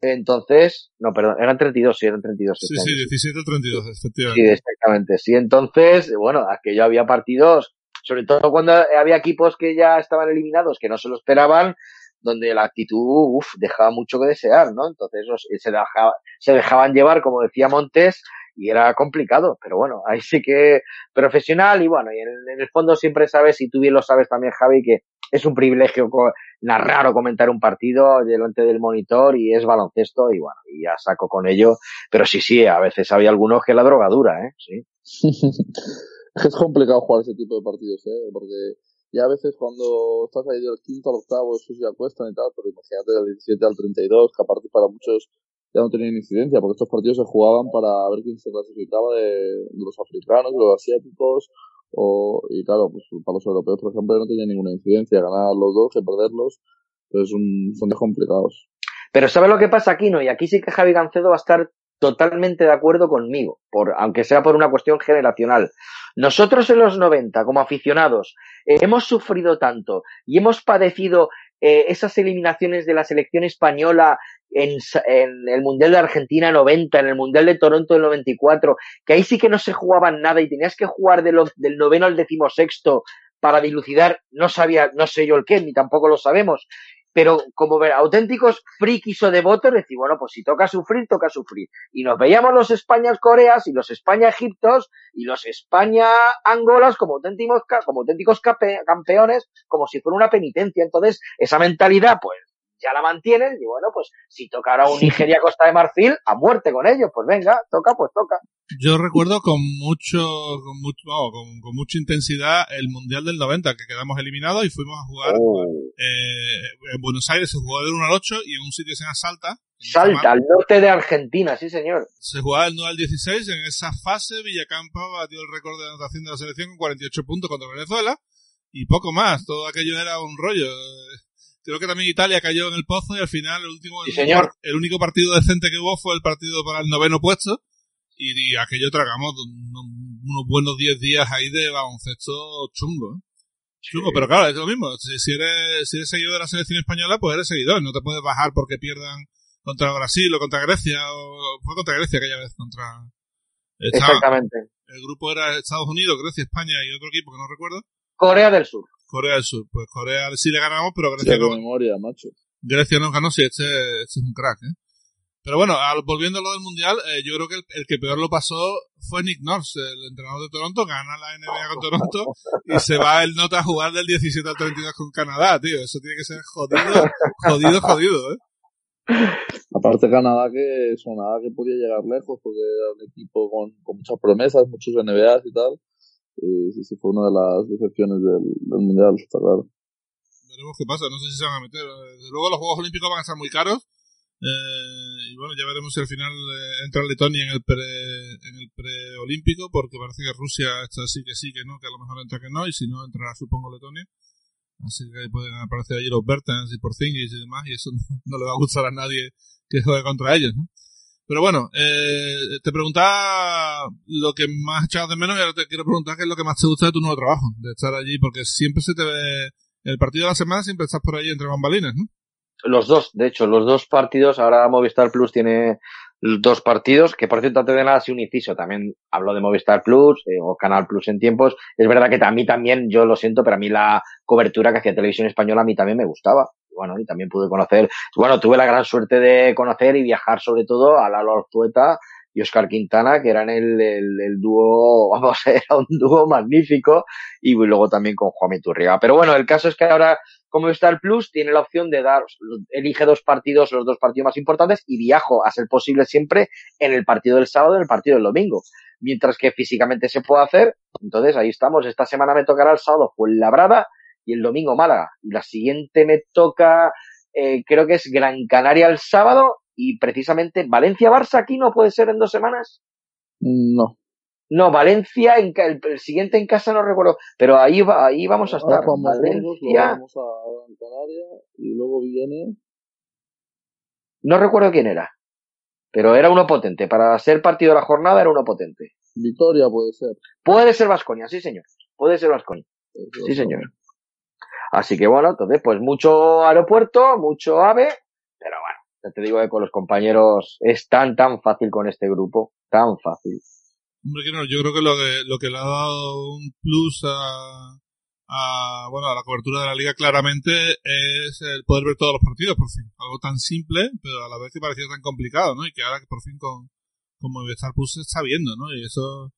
Entonces, no, perdón, eran 32, sí, eran 32. Sí, sí, 17 32, efectivamente. Sí, exactamente. Sí, entonces, bueno, aquello había partidos, sobre todo cuando había equipos que ya estaban eliminados, que no se lo esperaban, donde la actitud, uff, dejaba mucho que desear, ¿no? Entonces se, dejaba, se dejaban llevar, como decía Montes, y era complicado, pero bueno, ahí sí que profesional y bueno, y en, el fondo siempre sabes, y tú bien lo sabes también, Javi, que es un privilegio narrar o comentar un partido delante del monitor y es baloncesto y bueno, y ya saco con ello, pero sí, sí, a veces había algunos que la drogadura, ¿eh? Sí. es complicado jugar ese tipo de partidos, ¿eh? Porque ya a veces cuando estás ahí del quinto al octavo, eso ya cuestan y tal, pero imagínate del 17 al 32, que aparte para muchos ya no tenían incidencia, porque estos partidos se jugaban para ver quién se clasificaba de, los africanos, de los asiáticos, o, y claro, pues para los europeos, por ejemplo, no tenía ninguna incidencia, ganar los dos que perderlos, pues un, son de complicados. Pero ¿sabes lo que pasa aquí, no? Y aquí sí que Javi Gancedo va a estar totalmente de acuerdo conmigo, por, aunque sea por una cuestión generacional. Nosotros en los 90, como aficionados, hemos sufrido tanto y hemos padecido eh, esas eliminaciones de la selección española en, el Mundial de Argentina 90, en el Mundial de Toronto del 94, que ahí sí que no se jugaban nada y tenías que jugar del noveno al decimosexto para dilucidar, no sabía, no sé yo el qué, ni tampoco lo sabemos, pero como ver, auténticos frikis o devotos, decir, bueno, pues si toca sufrir, toca sufrir. Y nos veíamos los Españas-Coreas y los España-Egiptos y los España-Angolas como auténticos, como auténticos campeones, como si fuera una penitencia. Entonces, esa mentalidad, pues, ya la mantienen y bueno, pues si toca ahora un Nigeria Costa de Marfil, a muerte con ellos, pues venga, toca, pues toca. Yo recuerdo con mucho, con mucho, con, mucha intensidad el Mundial del 90, que quedamos eliminados y fuimos a jugar oh. eh, en Buenos Aires, se jugaba del 1 al 8 y en un sitio que se llama Salta. Salta, al norte de Argentina, sí señor. Se jugaba del 9 al 16, en esa fase Villacampa batió el récord de anotación de la selección con 48 puntos contra Venezuela y poco más, todo aquello era un rollo. Creo que también Italia cayó en el pozo y al final el último, el único partido decente que hubo fue el partido para el noveno puesto y, aquello tragamos unos, buenos 10 días ahí de baloncesto chungo. ¿eh? Chungo, pero claro, es lo mismo. Si, eres, si eres seguidor de la selección española, pues eres seguidor. No te puedes bajar porque pierdan contra Brasil o contra Grecia. O, fue contra Grecia aquella vez, contra... Exactamente. El grupo era Estados Unidos, Grecia, España y otro equipo que no recuerdo. Corea del Sur. Corea del Sur. Pues Corea sí le ganamos, pero Grecia no. memoria, macho. Grecia no ganó, sí, este, este es un crack, ¿eh? Pero bueno, volviendo a lo del Mundial, eh, yo creo que el, que peor lo pasó fue Nick Nurse, el entrenador de Toronto, gana la NBA con Toronto y se va el nota a jugar del 17 al 32 con Canadá, tío. Eso tiene que ser jodido, jodido, jodido, ¿eh? Aparte Canadá que sonaba que podía llegar lejos porque era un equipo con, con muchas promesas, muchos NBAs y tal. Y sí, sí fue una de las decepciones del, del Mundial, está claro. Veremos qué pasa, no sé si se van a meter. Desde luego los Juegos Olímpicos van a estar muy caros eh, y bueno, ya veremos si al final eh, entra Letonia en el pre, en el preolímpico, porque parece que Rusia está así que sí, que no, que a lo mejor entra que no, y si no entrará supongo Letonia. Así que pueden aparecer allí los Bertans y Porzingis y demás, y eso no, le va a gustar a nadie que juegue contra ellos, ¿no? Pero bueno, eh, te preguntaba lo que más echabas de menos y ahora te quiero preguntar qué es lo que más te gusta de tu nuevo trabajo, de estar allí, porque siempre se te ve, el partido de la semana siempre estás por ahí entre bambalinas, ¿no? Los dos, de hecho, los dos partidos, ahora Movistar Plus tiene dos partidos, que por cierto, antes de nada, si un inciso, también hablo de Movistar Plus eh, o Canal Plus en tiempos. Es verdad que a mí también, yo lo siento, pero a mí la cobertura que hacía Televisión Española a mí también me gustaba. Bueno, y también pude conocer, bueno, tuve la gran suerte de conocer y viajar sobre todo a Lalo Ortueta y Oscar Quintana, que eran el, el, dúo, vamos, era un dúo magnífico, y luego también con Juan Miturriaga. Pero bueno, el caso es que ahora, como está el Plus, tiene la opción de dar, elige dos partidos, los dos partidos más importantes, y viajo, a ser posible siempre, en el partido del sábado, en el partido del domingo. Mientras que físicamente se puede hacer, entonces ahí estamos. Esta semana me tocará el sábado Fuenlabrada y el domingo Málaga. Y la siguiente me toca, eh, creo que es Gran Canaria el sábado y precisamente Valencia-Barça aquí no puede ser en dos semanas. No. No, Valencia, en, el, siguiente en casa no recuerdo, pero ahí va, ahí vamos a estar. Valencia. vamos a Canaria y luego viene. No recuerdo quién era, pero era uno potente. Para ser partido de la jornada era uno potente. Victoria puede ser. Puede ser Vasconia, sí señor. Puede ser Vasconia. Sí señor. Así que bueno, entonces pues mucho aeropuerto, mucho ave, pero bueno te digo que con los compañeros es tan, tan fácil con este grupo, tan fácil. Hombre, que no, yo creo que lo, que lo que le ha dado un plus a, a, bueno, a la cobertura de la liga claramente es el poder ver todos los partidos, por fin. Algo tan simple, pero a la vez que parecía tan complicado, ¿no? Y que ahora que por fin con, con Movistar Plus se está viendo, ¿no? Y eso,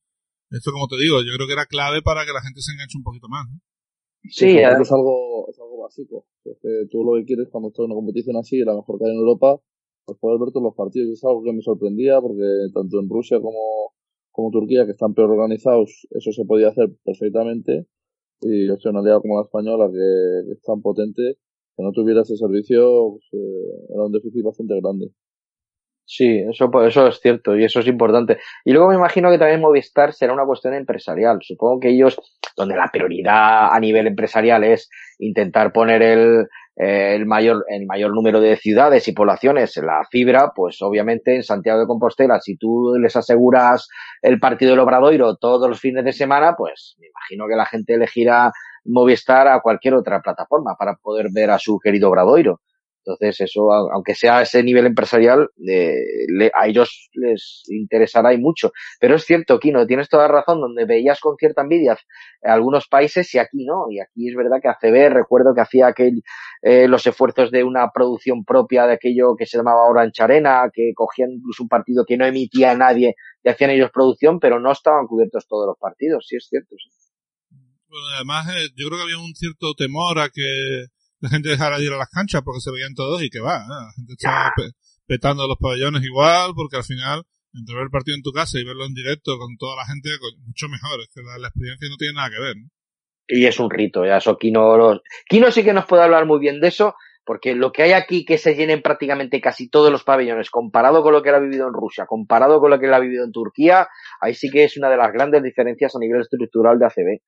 esto como te digo, yo creo que era clave para que la gente se enganche un poquito más, ¿no? Sí, algo, es algo básico. Es que tú lo que quieres cuando estás en una competición así, la mejor que hay en Europa, pues poder ver todos los partidos. Y es algo que me sorprendía porque tanto en Rusia como, como Turquía, que están peor organizados, eso se podía hacer perfectamente. Y en una liga como la española, que, es tan potente, que no tuviera ese servicio, pues, eh, era un déficit bastante grande. Sí, eso, eso es cierto y eso es importante. Y luego me imagino que también Movistar será una cuestión empresarial. Supongo que ellos, donde la prioridad a nivel empresarial es intentar poner el, eh, el mayor, el mayor número de ciudades y poblaciones en la fibra, pues obviamente en Santiago de Compostela, si tú les aseguras el partido del Obradoiro todos los fines de semana, pues me imagino que la gente elegirá Movistar a cualquier otra plataforma para poder ver a su querido Obradoiro. Entonces, eso, aunque sea ese nivel empresarial, a ellos les interesará y mucho. Pero es cierto, Kino, tienes toda razón, donde veías con cierta envidia algunos países y aquí no. Y aquí es verdad que ACB, recuerdo que hacía aquel, eh, los esfuerzos de una producción propia de aquello que se llamaba Orange Arena, que cogían incluso un partido que no emitía a nadie y hacían ellos producción, pero no estaban cubiertos todos los partidos, sí es cierto. Bueno, además, eh, yo creo que había un cierto temor a que la gente dejara de ir a las canchas porque se veían todos y que va, ¿eh? la gente estaba petando los pabellones igual porque al final entre ver el partido en tu casa y verlo en directo con toda la gente, mucho mejor. Es que la, experiencia no tiene nada que ver. Y es un rito, ya eso Kino, los... Kino sí que nos puede hablar muy bien de eso, porque lo que hay aquí que se llenen prácticamente casi todos los pabellones, comparado con lo que él ha vivido en Rusia, comparado con lo que él ha vivido en Turquía, ahí sí que es una de las grandes diferencias a nivel estructural de ACB.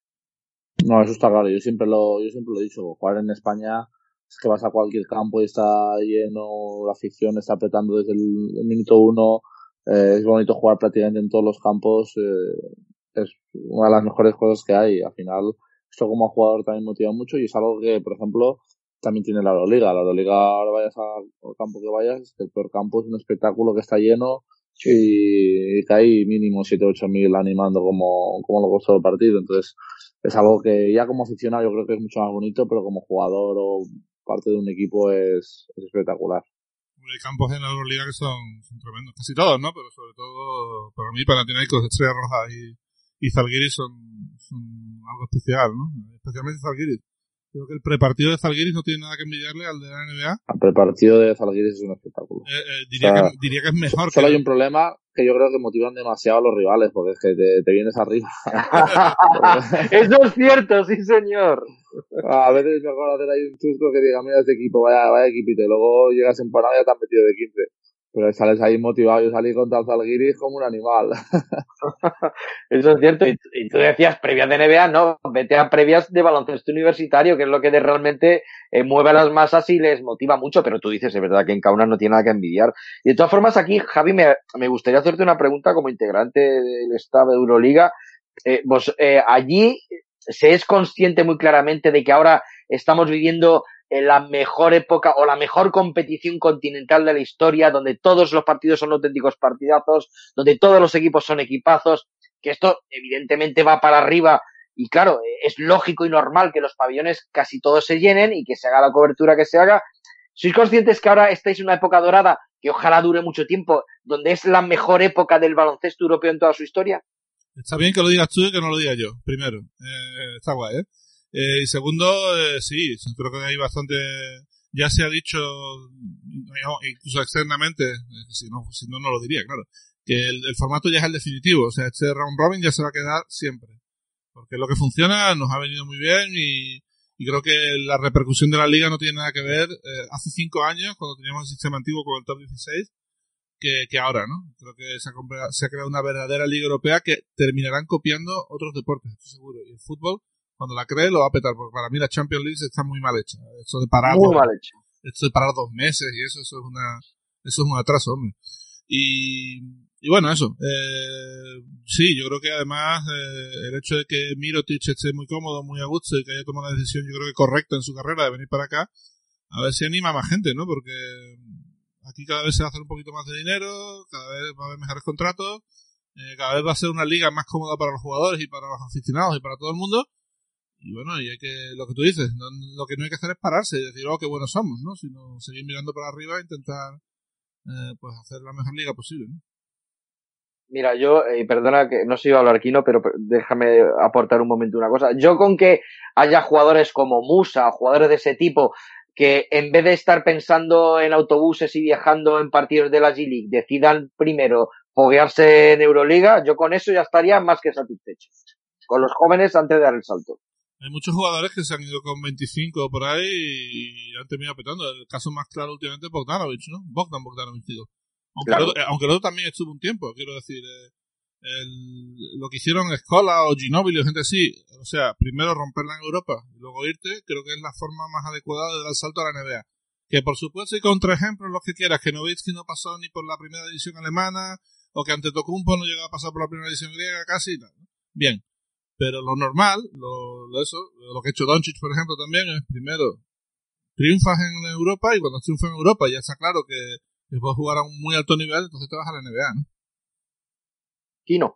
No, eso está claro, yo siempre lo, yo siempre lo he dicho, jugar en España es que vas a cualquier campo y está lleno, la afición está apretando desde el, minuto uno, eh, es bonito jugar prácticamente en todos los campos, eh, es una de las mejores cosas que hay, al final esto como jugador también motiva mucho y es algo que, por ejemplo, también tiene la Euroliga. La Euroliga, ahora vayas al campo que vayas, el peor campo es un espectáculo que está lleno y, que hay mínimo 7 o 8 mil animando como, como lo costó el partido. Entonces, es algo que ya como aficionado yo creo que es mucho más bonito, pero como jugador o parte de un equipo es, espectacular. Hay campos en la Euroliga que son, tremendos, casi todos, ¿no? Pero sobre todo, para mí, Panathinaikos, Estrella Roja y, y Zalgiris son, son algo especial, ¿no? Especialmente Zalgiris. Creo que el prepartido de Zalgiris no tiene nada que envidiarle al de la NBA. El prepartido de Zalgiris es un espectáculo. Eh, eh, diría, que, diría, que, es mejor. Solo hay un problema que yo creo que motivan demasiado a los rivales, porque es que te, vienes arriba. Eso es cierto, sí señor. A veces es mejor hacer ahí un chusco que diga, mira este equipo, vaya, vaya equipito, y luego llegas en parada y ya te han metido de 15. Pero sales ahí motivado, yo salí contra Zalgiris como un animal. Eso es cierto. Y, tú decías previas de NBA, no, vete a previas de baloncesto universitario, que es lo que realmente eh, mueve a las masas y les motiva mucho. Pero tú dices, es verdad que en Kaunas no tiene nada que envidiar. Y de todas formas, aquí, Javi, me, me gustaría hacerte una pregunta como integrante del estado de Euroliga. Eh, vos, eh, allí se es consciente muy claramente de que ahora estamos viviendo en la mejor época o la mejor competición continental de la historia, donde todos los partidos son auténticos partidazos, donde todos los equipos son equipazos, que esto evidentemente va para arriba y claro, es lógico y normal que los pabellones casi todos se llenen y que se haga la cobertura que se haga. ¿Sois conscientes que ahora estáis en una época dorada que ojalá dure mucho tiempo, donde es la mejor época del baloncesto europeo en toda su historia? Está bien que lo digas tú y que no lo diga yo, primero. Eh, está guay, ¿eh? Eh, y segundo, eh, sí, creo que hay bastante, ya se ha dicho, incluso externamente, eh, si no, si no, no lo diría, claro, que el, formato ya es el definitivo, o sea, este round robin ya se va a quedar siempre. Porque lo que funciona nos ha venido muy bien y, creo que la repercusión de la liga no tiene nada que ver hace cinco años, cuando teníamos el sistema antiguo con el top 16, que, que ahora, ¿no? Creo que se ha, se ha creado una verdadera liga europea que terminarán copiando otros deportes, estoy seguro. Y el fútbol cuando la cree lo va a petar, porque para mí la Champions League está muy mal hecha. Esto de parar, muy mal hecha. Esto de parar dos meses y eso, eso es una, eso es un atraso, hombre. Y, y bueno, eso. Eh, sí, yo creo que además eh, el hecho de que Mirotic esté muy cómodo, muy a gusto y que haya tomado la decisión, yo creo que correcta en su carrera de venir para acá, a ver si anima a más gente, ¿no? Porque aquí cada vez se va a hacer un poquito más de dinero, cada vez va a haber mejores contratos, eh, cada vez va a ser una liga más cómoda para los jugadores y para los aficionados y para todo el mundo y bueno, y hay que, lo que tú dices, lo que no hay que hacer es pararse y decir, oh, qué buenos somos, ¿no? Sino seguir mirando para arriba e intentar, eh, pues hacer la mejor liga posible, ¿no? Mira, yo, eh, perdona que no se iba a hablar aquí, ¿no? Pero déjame aportar un momento una cosa. Yo con que haya jugadores como Musa, jugadores de ese tipo, que en vez de estar pensando en autobuses y viajando en partidos de la G-League, decidan primero foguearse en Euroliga, yo con eso ya estaría más que satisfecho. Con los jóvenes antes de dar el salto. Hay muchos jugadores que se han ido con 25 por ahí y han terminado petando. El caso más claro últimamente es Bogdanovich, ¿no? Bogdan Bogdanovich, digo. Aunque, el, otro, aunque el también estuvo un tiempo, quiero decir. Eh, el, lo que hicieron Escola o Ginobili o gente así, o sea, primero romperla en Europa y luego irte, creo que es la forma más adecuada de dar salto a la NBA. Que por supuesto hay contraejemplos los que quieras, que Novitsky no pasó ni por la primera división alemana, o que ante Tocumpo no llegaba a pasar por la primera división griega casi, ¿no? Bien, pero lo normal, lo, eso, lo que ha hecho Doncic, por ejemplo, también es primero triunfas en Europa y cuando triunfas en Europa ya está claro que, puedes jugar a un muy alto nivel, entonces te vas a la NBA, ¿no? Kino.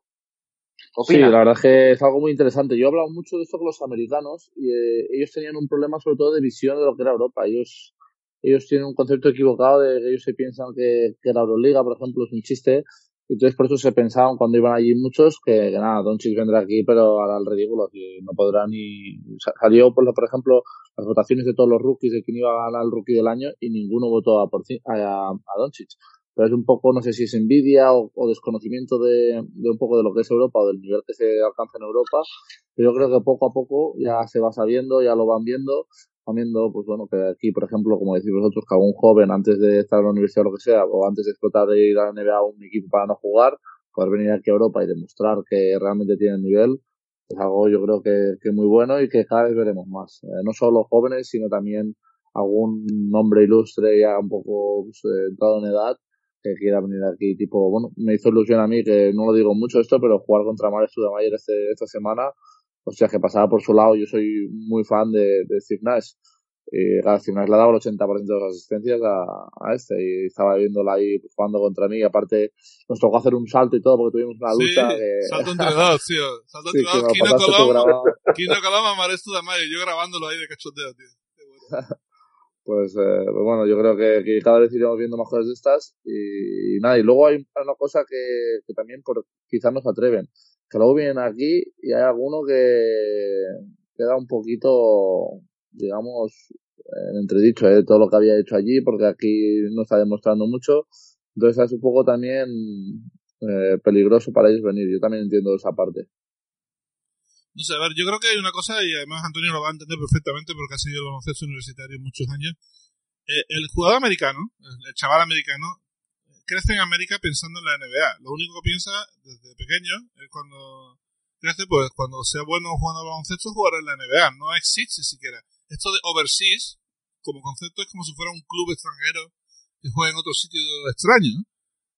Sí, la verdad es que es algo muy interesante. Yo he hablado mucho de esto con los americanos y eh, ellos tenían un problema sobre todo de visión de lo que era Europa. Ellos ellos tienen un concepto equivocado de que ellos se piensan que, que la Euroliga, por ejemplo, es un chiste entonces por eso se pensaban cuando iban allí muchos que, que nada, Doncic vendrá aquí pero hará el ridículo, que no podrá ni... Salió, por, por ejemplo, las votaciones de todos los rookies de quién iba a ganar el rookie del año y ninguno votó a, por, a, a Doncic. pero es un poco, no sé si es envidia o, desconocimiento de, un poco de lo que es Europa o del nivel que se alcanza en Europa, pero yo creo que poco a poco ya se va sabiendo, ya lo van viendo, van viendo, pues bueno, que aquí, por ejemplo, como decís vosotros, que algún joven antes de estar en la universidad o lo que sea, o antes de explotar de ir a la NBA a un equipo para no jugar, poder venir aquí a Europa y demostrar que realmente tiene nivel, es algo yo creo que, que muy bueno y que cada vez veremos más. Eh, no solo jóvenes, sino también algún hombre ilustre ya un poco pues, eh, entrado en edad que quiera venir aquí, tipo, bueno, me hizo ilusión a mí, que no lo digo mucho esto, pero jugar contra Mares Studamayer este, esta semana, o sea, que pasaba por su lado, yo soy muy fan de, de Steve Nash. Y a Steve Nash le ha dado el 80% de las asistencias a, a, este y estaba viéndola ahí jugando contra mí y aparte nos tocó hacer un salto y todo porque tuvimos una lucha sí, salto entre dos, tío. Salto entre dos, Kino Coloma, Kino Coloma, Mares Studamayer, yo grabándolo ahí de cachoteo, tío. Pues, eh, pues, bueno, yo creo que, que, cada vez iremos viendo más cosas de estas y, nada, y luego hay una cosa que, que también por, quizás nos atreven, que luego vienen aquí y hay alguno que queda un poquito, digamos, en entredicho de ¿eh? todo lo que había hecho allí, porque aquí no está demostrando mucho, entonces es un poco también eh, peligroso para ellos venir, yo también entiendo esa parte. No sé, a ver, yo creo que hay una cosa, y además Antonio lo va a entender perfectamente porque ha sido el baloncesto universitario muchos años. Eh, el jugador americano, el chaval americano, crece en América pensando en la NBA. Lo único que piensa desde pequeño es cuando crece, pues cuando sea bueno jugando al baloncesto, jugar en la NBA. No existe siquiera. Esto de overseas, como concepto, es como si fuera un club extranjero que juega en otro sitio extraño.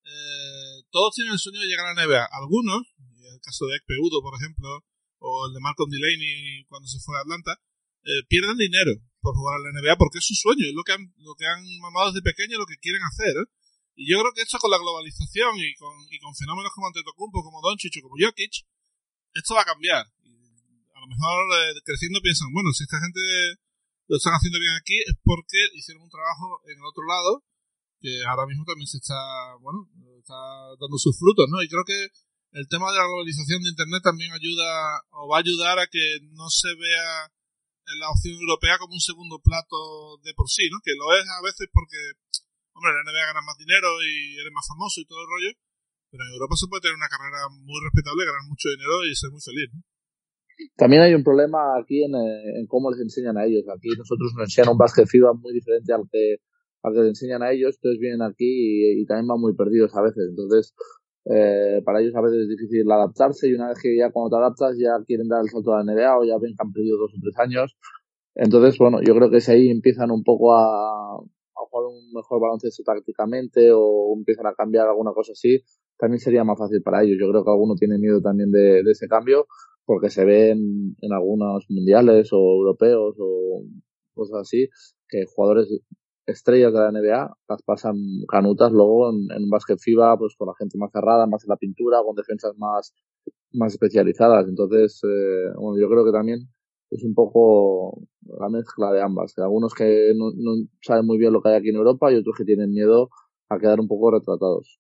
Eh, todos tienen el sueño de llegar a la NBA. Algunos, en el caso de Ekpeudo, por ejemplo, o el de Malcolm Delaney cuando se fue a Atlanta, eh, pierden dinero por jugar a la NBA porque es su sueño, es lo que han, lo que han mamado desde pequeño, lo que quieren hacer. Y yo creo que esto con la globalización y con, y con fenómenos como Antetokounmpo, como Doncic o como Jokic, esto va a cambiar. a lo mejor eh, creciendo piensan, bueno, si esta gente lo están haciendo bien aquí es porque hicieron un trabajo en el otro lado que ahora mismo también se está, bueno, está dando sus frutos, ¿no? Y creo que el tema de la globalización de Internet también ayuda o va a ayudar a que no se vea la opción europea como un segundo plato de por sí, ¿no? Que lo es a veces porque, hombre, en la NBA ganas más dinero y eres más famoso y todo el rollo, pero en Europa se puede tener una carrera muy respetable, ganar mucho dinero y ser muy feliz, ¿no? También hay un problema aquí en, en, cómo les enseñan a ellos. Aquí nosotros nos enseñan un básquet FIBA muy diferente al que, al que les enseñan a ellos, entonces vienen aquí y, y también van muy perdidos a veces. Entonces, eh, para ellos a veces es difícil adaptarse y una vez que ya cuando te adaptas ya quieren dar el salto a la NBA o ya ven que han perdido dos o tres años. Entonces, bueno, yo creo que si ahí empiezan un poco a, a jugar un mejor baloncesto tácticamente o empiezan a cambiar alguna cosa así, también sería más fácil para ellos. Yo creo que alguno tiene miedo también de, ese cambio porque se ven en algunos mundiales o europeos o cosas así que jugadores estrellas de la NBA las pasan canutas luego en, en un básquet FIBA pues con la gente más cerrada, más en la pintura, con defensas más, más especializadas. Entonces, eh, bueno, yo creo que también es un poco la mezcla de ambas. Que algunos que no, no saben muy bien lo que hay aquí en Europa y otros que tienen miedo a quedar un poco retratados.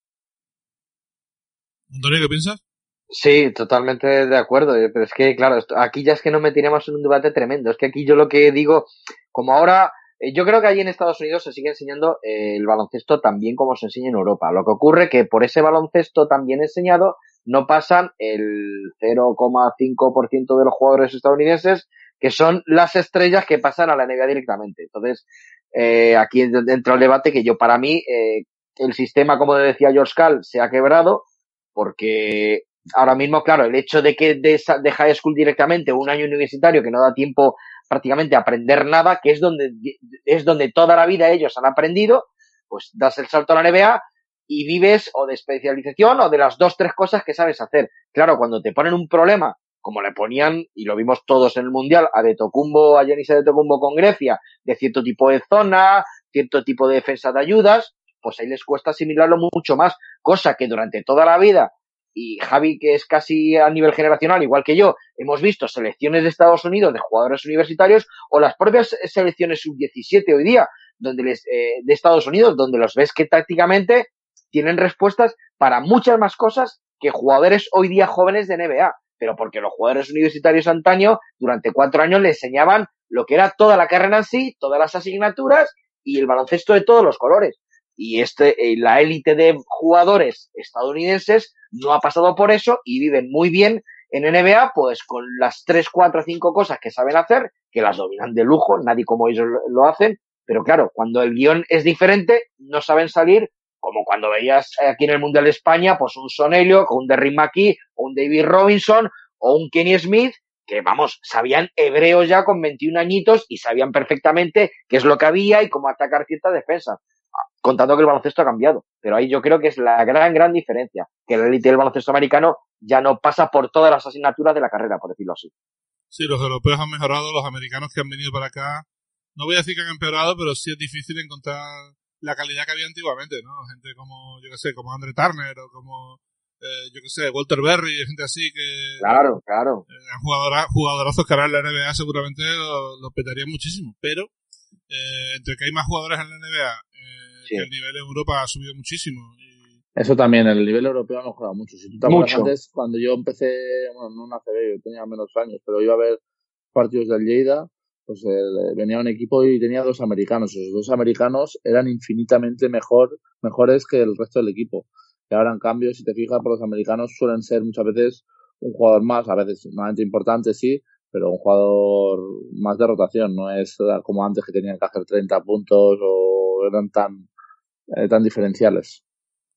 Antonio, ¿qué piensas? Sí, totalmente de acuerdo, pero es que, claro, esto, aquí ya es que no metiremos en un debate tremendo. Es que aquí yo lo que digo, como ahora eh, yo creo que allí en Estados Unidos se sigue enseñando eh, el baloncesto también como se enseña en Europa. Lo que ocurre que por ese baloncesto también enseñado no pasan el 0,5% de los jugadores estadounidenses que son las estrellas que pasan a la NBA directamente. Entonces, eh, aquí entra el debate que yo para mí eh, el sistema, como decía George Cal, se ha quebrado porque ahora mismo, claro, el hecho de que de, de high school directamente un año universitario que no da tiempo prácticamente aprender nada, que es donde, es donde toda la vida ellos han aprendido, pues das el salto a la NBA y vives o de especialización o de las dos, tres cosas que sabes hacer. Claro, cuando te ponen un problema, como le ponían, y lo vimos todos en el Mundial, a De Tocumbo, a Yanis de Tocumbo con Grecia, de cierto tipo de zona, cierto tipo de defensa de ayudas, pues ahí les cuesta asimilarlo mucho más, cosa que durante toda la vida y Javi, que es casi a nivel generacional, igual que yo, hemos visto selecciones de Estados Unidos de jugadores universitarios o las propias selecciones sub-17 hoy día donde les, eh, de Estados Unidos, donde los ves que tácticamente tienen respuestas para muchas más cosas que jugadores hoy día jóvenes de NBA. Pero porque los jugadores universitarios antaño, durante cuatro años, le enseñaban lo que era toda la carrera en sí, todas las asignaturas y el baloncesto de todos los colores. y este, la élite de jugadores estadounidenses no ha pasado por eso y viven muy bien en NBA, pues con las tres, cuatro, cinco cosas que saben hacer, que las dominan de lujo, nadie como ellos lo hacen, pero claro, cuando el guion es diferente, no saben salir, como cuando veías aquí en el Mundial de España, pues un Sonelio, con un Derrick McKee, un David Robinson, o un Kenny Smith, que vamos, sabían hebreo ya con 21 añitos y sabían perfectamente qué es lo que había y cómo atacar cierta defensa. Contando que el baloncesto ha cambiado. Pero ahí yo creo que es la gran, gran diferencia. Que la élite del baloncesto americano ya no pasa por todas las asignaturas de la carrera, por decirlo así. Sí, los europeos han mejorado, los americanos que han venido para acá, no voy a decir que han empeorado, pero sí es difícil encontrar la calidad que había antiguamente, ¿no? Gente como, yo qué sé, como Andre Turner o como eh, yo qué sé, Walter Berry, gente así que... Claro, claro. Eh, jugadorazos que ahora en la NBA seguramente lo, lo petarían muchísimo, pero eh, entre que hay más jugadores en la NBA, eh, que el nivel en Europa ha subido muchísimo. Y... Eso también, el nivel europeo ha mejorado mucho. Si tú te acuerdas antes, cuando yo empecé, bueno, no en ACB, yo tenía menos años, pero iba a ver partidos del Lleida, pues venía un equipo y tenía dos americanos. Esos dos americanos eran infinitamente mejor, mejores que el resto del equipo. Y ahora, en cambio, si te fijas, por los americanos suelen ser muchas veces un jugador más, a veces normalmente importante, sí, pero un jugador más de rotación. No es como antes que tenían que hacer 30 puntos o eran tan, eh, tan diferenciales.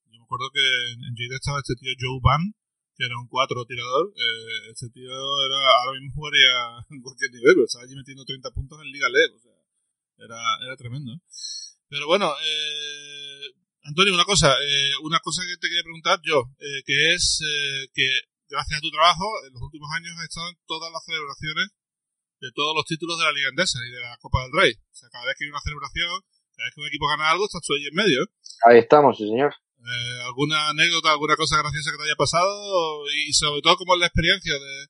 Yo me acuerdo que en Jade estaba este tío Joe Van, que era un 4 tirador. Eh, este tío era, ahora mismo jugaría en cualquier nivel, pero estaba allí metiendo 30 puntos en Liga LED. O sea, era, era tremendo. Pero bueno, eh, Antonio, una cosa, eh, una cosa que te quería preguntar yo, eh, que es eh, que gracias a tu trabajo, en los últimos años has estado en todas las celebraciones de todos los títulos de la Liga Endesa y de la Copa del Rey. O sea, cada vez que hay una celebración, cada vez que un equipo gana algo, estás tú ahí en medio. Ahí estamos, sí, señor. ¿Alguna anécdota, alguna cosa graciosa que te haya pasado? Y sobre todo, ¿cómo es la experiencia de,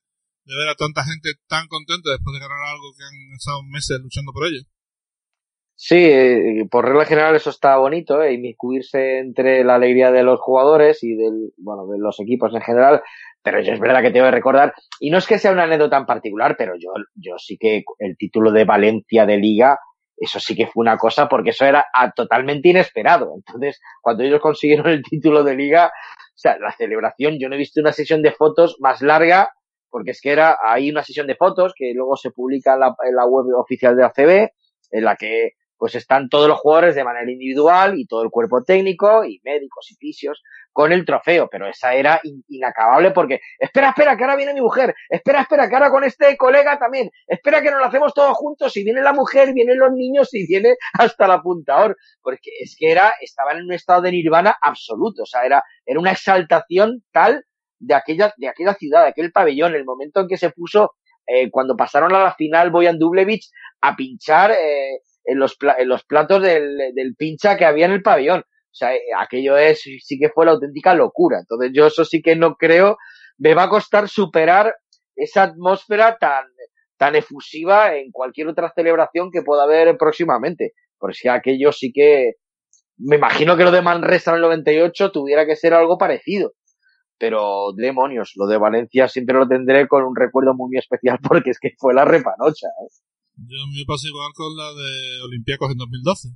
de ver a tanta gente tan contenta después de ganar algo que han estado meses luchando por ello? Sí, eh, por regla general eso está bonito, ¿eh? inmiscuirse entre la alegría de los jugadores y del, bueno, de los equipos en general, pero yo es verdad que tengo que recordar, y no es que sea una anécdota en particular, pero yo, yo sí que el título de Valencia de Liga, eso sí que fue una cosa porque eso era totalmente inesperado. Entonces, cuando ellos consiguieron el título de Liga, o sea, la celebración, yo no he visto una sesión de fotos más larga, porque es que era, hay una sesión de fotos que luego se publica en la, en la web oficial de ACB, en la que pues están todos los jugadores de manera individual y todo el cuerpo técnico y médicos y fisios con el trofeo, pero esa era inacabable porque, espera, espera, que ahora viene mi mujer, espera, espera, que ahora con este colega también, espera que nos lo hacemos todos juntos, y viene la mujer, vienen los niños y viene hasta el apuntador, porque es que era, estaban en un estado de nirvana absoluto, o sea, era, era una exaltación tal de aquella, de aquella ciudad, de aquel pabellón, el momento en que se puso, eh, cuando pasaron a la final Boyan Dublevich a pinchar, eh, en los, platos del, pincha que había en el pabellón. O sea, eh, aquello es, sí que fue la auténtica locura. Entonces yo eso sí que no creo, me va a costar superar esa atmósfera tan, tan efusiva en cualquier otra celebración que pueda haber próximamente. Porque si aquello sí que, me imagino que lo de Manresa en el 98 tuviera que ser algo parecido. Pero demonios, lo de Valencia siempre lo tendré con un recuerdo muy especial porque es que fue la repanocha. ¿eh? Yo me paso igual con la de Olympiacos en 2012.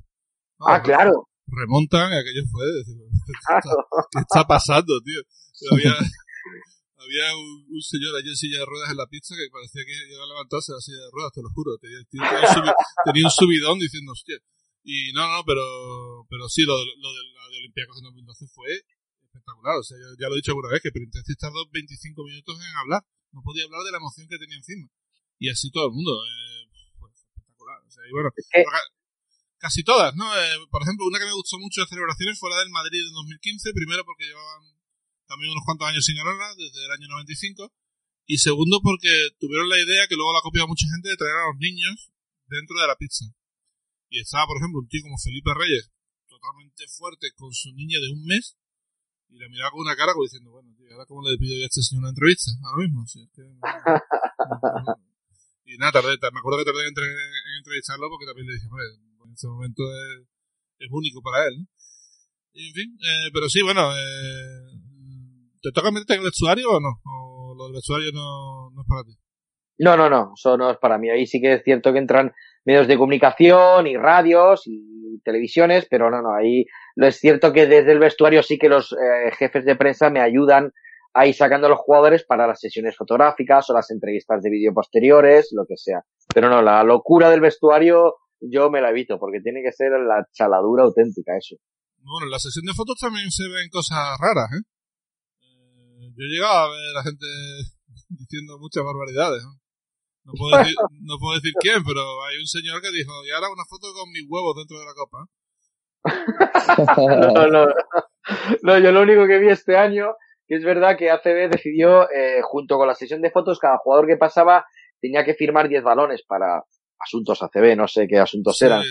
Ah, claro. Remontan, aquello fue, decir, ¿qué, está, pasando, tío? Había, había un, señor allí en silla de ruedas en la pista que parecía que iba a levantarse la silla de ruedas, te lo juro. Tenía, tenía, un, subidón diciendo, hostia. Y no, no, pero, pero sí, lo, lo de la de Olympiacos en 2012 fue espectacular. O sea, ya, lo he dicho alguna vez, que Printetti tardó 25 minutos en hablar. No podía hablar de la emoción que tenía encima. Y así todo el mundo. Eh, y bueno, casi todas, ¿no? Eh, por ejemplo, una que me gustó mucho de celebraciones fue la del Madrid en 2015, primero porque llevaban también unos cuantos años sin ganarla, desde el año 95, y segundo porque tuvieron la idea, que luego la copiado mucha gente, de traer a los niños dentro de la pizza. Y estaba, por ejemplo, un tío como Felipe Reyes, totalmente fuerte, con su niña de un mes, y la miraba con una cara como diciendo, bueno, tío, ahora cómo le pido yo a este señor una entrevista, ahora mismo. Sí, es que, y nada, tardé, me acuerdo que tardé en, en entrevistarlo porque también le dije, en ese momento es, es único para él. Y en fin, eh, pero sí, bueno, eh, ¿te toca meterte en el vestuario o no? ¿O lo del vestuario no, no es para ti? No, no, no, eso no es para mí. Ahí sí que es cierto que entran medios de comunicación y radios y televisiones, pero no, no, ahí lo es cierto que desde el vestuario sí que los eh, jefes de prensa me ayudan a ir sacando a los jugadores para las sesiones fotográficas o las entrevistas de vídeo posteriores, lo que sea. Pero no, la locura del vestuario yo me la evito porque tiene que ser la chaladura auténtica eso. Bueno, en la sesión de fotos también se ven cosas raras, ¿eh? eh yo he llegado a ver a la gente diciendo muchas barbaridades. No puedo, decir, no puedo decir quién, pero hay un señor que dijo, y ahora una foto con mis huevos dentro de la copa. no, no, no, yo lo único que vi este año, que es verdad que ACB decidió, eh, junto con la sesión de fotos, cada jugador que pasaba tenía que firmar 10 balones para asuntos ACB, no sé qué asuntos eran.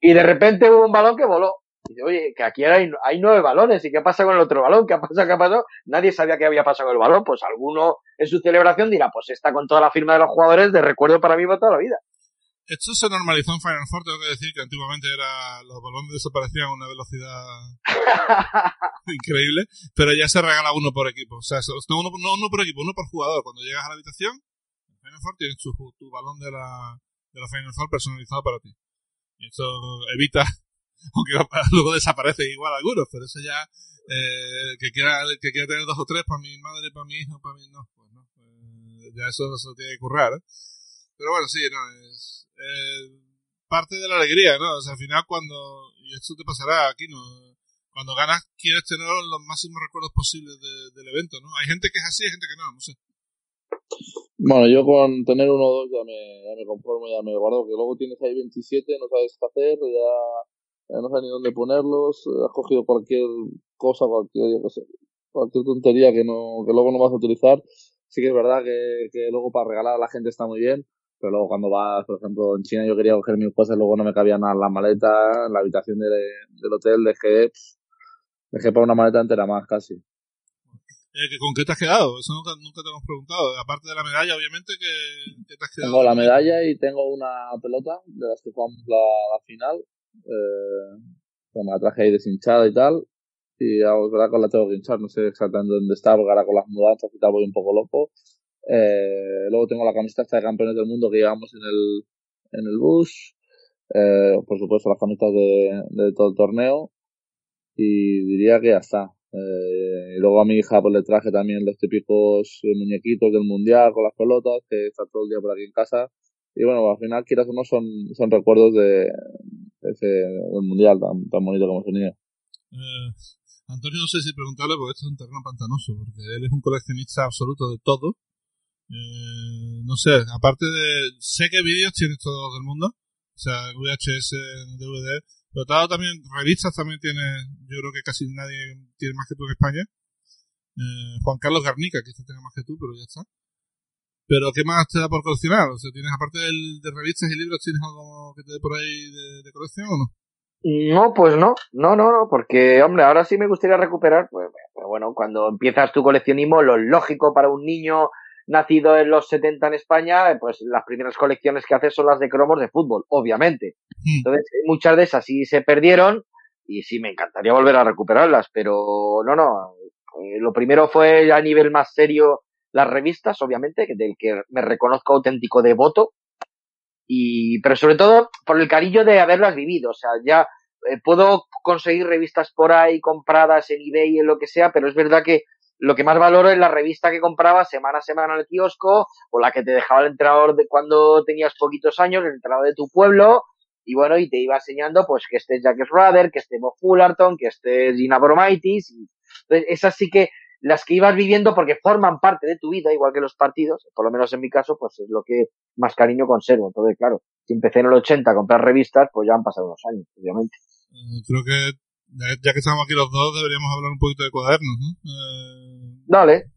Y de repente hubo un balón que voló. Y dice, oye, que aquí hay, hay nueve balones, ¿y qué pasa con el otro balón? ¿Qué ha pasado? ¿Qué ha pasado? Nadie sabía qué había pasado con el balón, pues alguno en su celebración dirá, pues está con toda la firma de los jugadores de recuerdo para mí para toda la vida. Esto se normalizó en Final Four, tengo que decir que antiguamente era los balones desaparecían a una velocidad increíble, pero ya se regala uno por equipo. O sea, no uno, no uno por equipo, uno por jugador. Cuando llegas a la habitación, en Final Four tienes tu, tu balón de la, de la Final Four personalizado para ti. Y eso evita aunque luego desaparece igual algunos, pero eso ya, eh, que quiera, que quiera tener dos o tres para mi madre, para mi hijo, para mí, no, pues no, pues ya eso se tiene que currar, ¿eh? Pero bueno, sí, no, es, eh, parte de la alegría, ¿no? O sea, al final cuando, y esto te pasará aquí, ¿no? Cuando ganas quieres tener los máximos recuerdos posibles del evento, ¿no? Hay gente que es así, hay gente que no, no sé. Bueno, yo con tener uno o dos ya me, ya me conformo, ya me guardo, que luego tienes ahí 27, no sabes qué hacer, ya no sé ni dónde ponerlos, eh, has cogido cualquier cosa, cualquier, cualquier tontería que no, que luego no vas a utilizar. Sí que es verdad que, que luego para regalar a la gente está muy bien, pero luego cuando vas, por ejemplo, en China yo quería coger mis cosas, luego no me cabía nada en la maleta, en la habitación de, del hotel, dejé, dejé para una maleta entera más casi. Eh, ¿Con qué te has quedado? Eso nunca, nunca te hemos preguntado. Aparte de la medalla, obviamente, ¿qué, te has quedado? Tengo la medalla y tengo una pelota de las que jugamos la, la final eh, me la traje ahí deshinchada y tal. Y ahora con la tengo que hinchar, no sé exactamente dónde está, porque ahora con las mudanzas y tal voy un poco loco. Eh, luego tengo la camiseta de campeones del mundo que llevamos en el, en el bus. Eh, por supuesto, las camisetas de, de todo el torneo. Y diría que ya está. Eh, y luego a mi hija pues le traje también los típicos muñequitos del mundial con las pelotas, que está todo el día por aquí en casa. Y bueno, al final, quieras o no, son, son recuerdos de, ese del mundial tan, tan bonito como hemos tenido. Eh, Antonio, no sé si preguntarle, porque esto es un terreno pantanoso, porque él es un coleccionista absoluto de todo. Eh, no sé, aparte de. Sé que vídeos tienes todos del mundo, o sea, VHS, DVD, pero también revistas también tiene, yo creo que casi nadie tiene más que tú en España. Eh, Juan Carlos Garnica, quizás tenga más que tú, pero ya está. Pero ¿qué más te da por coleccionar? O sea, ¿tienes aparte de revistas y libros, tienes algo que te dé por ahí de, colección o no? No, pues no, no, no, no, porque, hombre, ahora sí me gustaría recuperar, pues, bueno, cuando empiezas tu coleccionismo, lo lógico para un niño nacido en los 70 en España, pues las primeras colecciones que haces son las de cromos de fútbol, obviamente. Entonces, muchas de esas sí se perdieron y sí me encantaría volver a recuperarlas, pero no, no. Eh, lo primero fue a nivel más serio las revistas, obviamente, del que me reconozco auténtico devoto, y, pero sobre todo por el cariño de haberlas vivido, o sea, ya eh, puedo conseguir revistas por ahí compradas en eBay, en lo que sea, pero es verdad que lo que más valoro es la revista que compraba semana a semana en el kiosco, o la que te dejaba el entrenador de cuando tenías poquitos años, el entrenador de tu pueblo, y bueno, y te iba enseñando pues que esté Jack Schrader, que esté Bob Fullerton, que esté Gina Bromaitis, entonces esas sí que las que ibas viviendo porque forman parte de tu vida, igual que los partidos, por lo menos en mi caso, pues es lo que más cariño conservo. Entonces, claro, si empecé en el 80 a comprar revistas, pues ya han pasado unos años, obviamente. Eh, creo que, ya que estamos aquí los dos, deberíamos hablar un poquito de cuadernos, ¿no? Eh, Dale.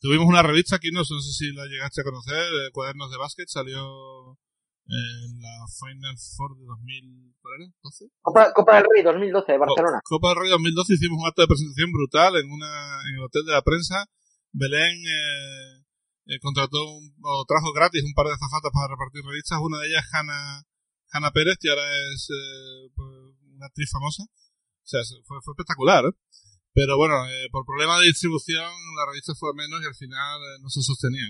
Tuvimos una revista aquí, no sé si la llegaste a conocer, eh, Cuadernos de Básquet, salió en la Final Four de 2012. Copa, Copa del Rey 2012 de Barcelona. Copa del Rey 2012 hicimos un acto de presentación brutal en una en el hotel de la prensa. Belén eh, eh, contrató o trajo gratis un par de zafatas para repartir revistas. Una de ellas Hanna, Hanna Pérez, que ahora es eh, pues, una actriz famosa. O sea, fue, fue espectacular. Pero bueno, por problema de distribución la revista fue menos y al final no se sostenía.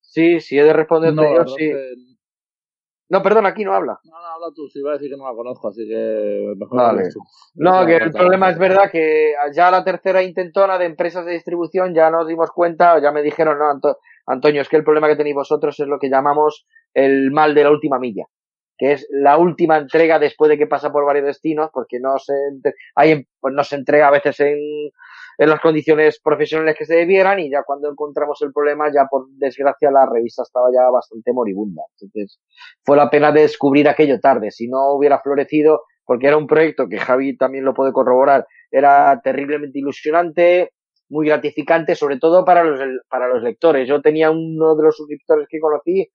Sí, sí he de responderte yo, sí. No, perdón, aquí no habla. No, no, habla tú, si iba a decir que no la conozco, así que mejor Vale. tú. No, que el problema es verdad que ya la tercera intentona de empresas de distribución ya nos dimos cuenta, ya me dijeron, no, Anto- Antonio, es que el problema que tenéis vosotros es lo que llamamos el mal de la última milla, que es la última entrega después de que pasa por varios destinos, porque no se, hay, pues no se entrega a veces en, en las condiciones profesionales que se debieran y ya cuando encontramos el problema, ya por desgracia la revista estaba ya bastante moribunda. Entonces, fue la pena de descubrir aquello tarde. Si no hubiera florecido, porque era un proyecto que Javi también lo puede corroborar, era terriblemente ilusionante, muy gratificante, sobre todo para los, para los lectores. Yo tenía uno de los suscriptores que conocí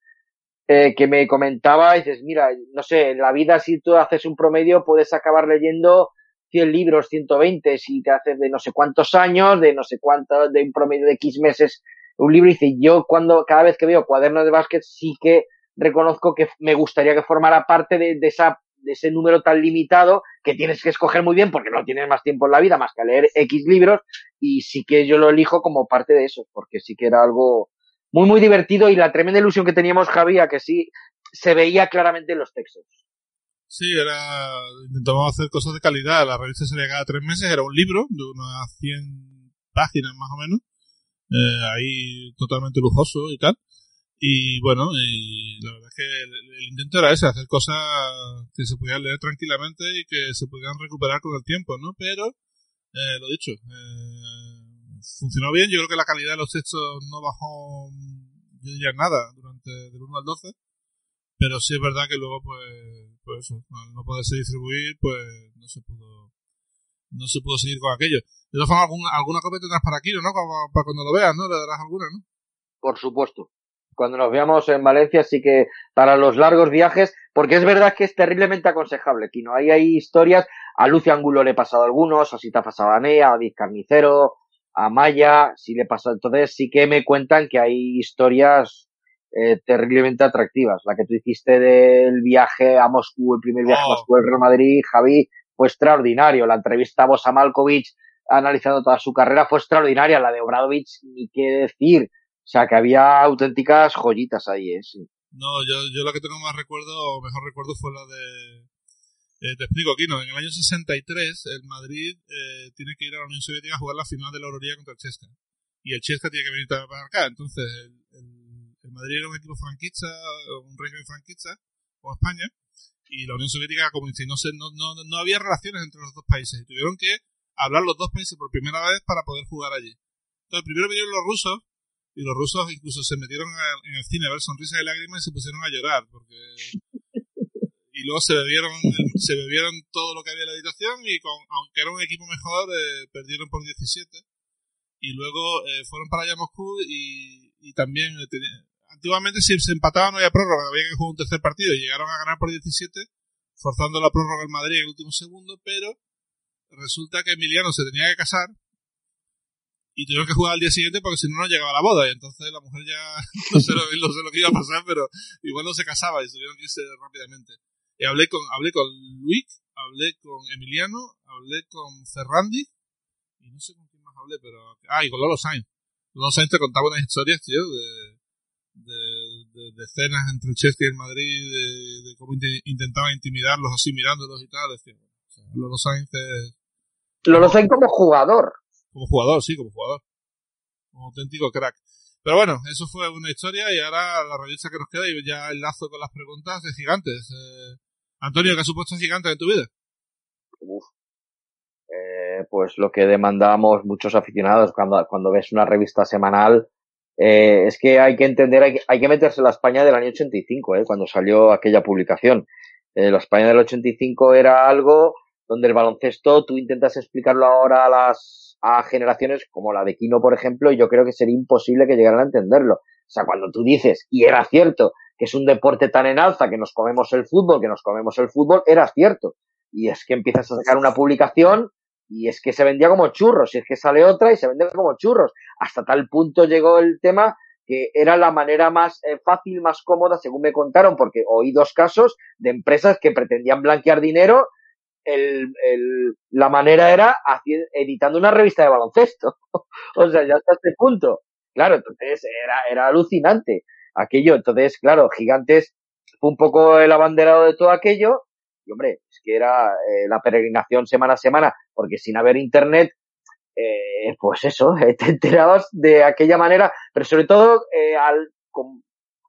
eh, que me comentaba, y dices, mira, no sé, en la vida si tú haces un promedio puedes acabar leyendo 100 libros, 120, si te haces de no sé cuántos años, de no sé cuántos, de un promedio de X meses, un libro, y dice, yo cuando, cada vez que veo cuadernos de básquet, sí que reconozco que me gustaría que formara parte de, de esa de ese número tan limitado que tienes que escoger muy bien porque no tienes más tiempo en la vida más que leer X libros y sí que yo lo elijo como parte de eso porque sí que era algo muy muy divertido y la tremenda ilusión que teníamos Javi que sí se veía claramente en los textos. Sí, era, intentábamos hacer cosas de calidad. La revista salía cada tres meses, era un libro de unas 100 páginas más o menos. Eh, ahí totalmente lujoso y tal. Y bueno, y la verdad es que el, el intento era ese, hacer cosas que se pudieran leer tranquilamente y que se pudieran recuperar con el tiempo, ¿no? Pero, eh, lo dicho, eh, funcionó bien. Yo creo que la calidad de los textos no bajó, yo diría nada, durante del 1 al 12. Pero sí es verdad que luego, pues, pues eso, al no poderse distribuir, pues no se pudo, no se pudo seguir con aquello. De todas formas, alguna, alguna copia tendrás para aquí, ¿no? Para, cuando lo veas, ¿no? Le darás alguna, ¿no? Por supuesto. Cuando nos veamos en Valencia, sí que para los largos viajes, porque es verdad que es terriblemente aconsejable, Kino. Ahí hay historias, a Lucio Angulo le he pasado algunos, te ha pasado a a David Carnicero, a Maya, sí le pasado. Entonces sí que me cuentan que hay historias eh, terriblemente atractivas. La que tú hiciste del viaje a Moscú, el primer viaje Oh. a Moscú, el Real Madrid, Javi, fue extraordinario. La entrevista a Bosa Malkovich analizando toda su carrera fue extraordinaria. La de Obradovich, ni qué decir. O sea, que había auténticas joyitas ahí, ¿eh? Sí. No, yo, yo la que tengo más recuerdo, o mejor recuerdo, fue la de... eh, te explico aquí, ¿no? En el año 63, el Madrid eh, tiene que ir a la Unión Soviética a jugar la final de la Euroliga contra el Chesca. Y el Chesca tiene que venir para acá. Entonces, el, el, Madrid era un equipo franquista, un régimen franquista, como España, y la Unión Soviética comunista. Y no, sé, no, no, no había relaciones entre los dos países. Y tuvieron que hablar los dos países por primera vez para poder jugar allí. Entonces, primero vinieron los rusos, y los rusos incluso se metieron en el cine a ver sonrisas y lágrimas y se pusieron a llorar porque y luego se bebieron se bebieron todo lo que había en la habitación y con, aunque era un equipo mejor eh, perdieron por 17 y luego eh, fueron para allá a Moscú y, también eh, tenía- antiguamente si se empataban no había prórroga había que jugar un tercer partido y llegaron a ganar por 17 forzando la prórroga al Madrid en el último segundo pero resulta que Emiliano se tenía que casar y tuvieron que jugar al día siguiente porque si no no llegaba la boda y entonces la mujer ya no sé lo, no sé lo que iba a pasar pero igual no se casaba y tuvieron que irse rápidamente y hablé con hablé con Luis hablé con Emiliano hablé con Ferrandi y no sé con quién más hablé pero ah y con Lolo Sainz Lolo Sainz te contaba unas historias tío de de, escenas entre el Chelsea y el Madrid de, de cómo inte- intentaban intimidarlos así mirándolos y tal decía, o sea, Lolo Sainz es Lo lo saben como jugador. como jugador, sí, como jugador. Un auténtico crack. Pero bueno, eso fue una historia y ahora la revista que nos queda y ya enlazo con las preguntas de gigantes. Eh, Antonio, ¿qué ha supuesto gigante en tu vida? Uf. Eh, pues lo que demandamos muchos aficionados cuando, cuando ves una revista semanal, eh, es que hay que entender, hay que, hay que meterse en la España del año 85, eh, cuando salió aquella publicación. Eh, la España del 85 era algo donde el baloncesto tú intentas explicarlo ahora a las a generaciones como la de Kino, por ejemplo, y yo creo que sería imposible que llegaran a entenderlo. O sea, cuando tú dices, y era cierto, es un deporte tan en alza, que nos comemos el fútbol, que nos comemos el fútbol, era cierto. Y es que empiezas a sacar una publicación y es que se vendía como churros, y es que sale otra y se vende como churros. Hasta tal punto llegó el tema que era la manera más eh, fácil, más cómoda, según me contaron, porque oí dos casos de empresas que pretendían blanquear dinero. El, la manera era editando una revista de baloncesto. o sea, ya hasta este punto. Claro, entonces era, era alucinante aquello. Entonces, claro, Gigantes fue un poco el abanderado de todo aquello. Y hombre, es que era eh, la peregrinación semana a semana, porque sin haber internet, eh, pues eso, te enterabas de aquella manera, pero sobre todo eh, al, con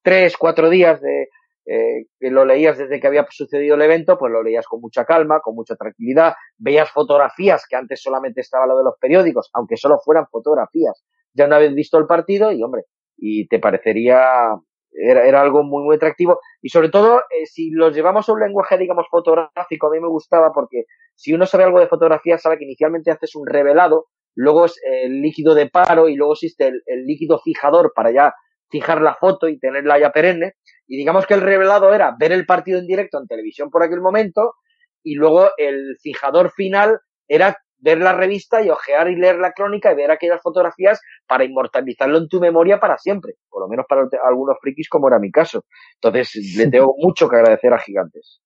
tres, cuatro días de, eh, que lo leías desde que había sucedido el evento, pues lo leías con mucha calma, con mucha tranquilidad, veías fotografías que antes solamente estaba lo de los periódicos, aunque solo fueran fotografías, ya no habías visto el partido y hombre, y te parecería, era, era algo muy, muy atractivo y sobre todo eh, si los llevamos a un lenguaje, digamos, fotográfico, a mí me gustaba porque si uno sabe algo de fotografía sabe que inicialmente haces un revelado, luego es el líquido de paro y luego existe el, el líquido fijador para ya fijar la foto y tenerla ya perenne. Y digamos que el revelado era ver el partido en directo en televisión por aquel momento y luego el fijador final era ver la revista y ojear y leer la crónica y ver aquellas fotografías para inmortalizarlo en tu memoria para siempre, por lo menos para algunos frikis como era mi caso. Entonces, le tengo mucho que agradecer a Gigantes.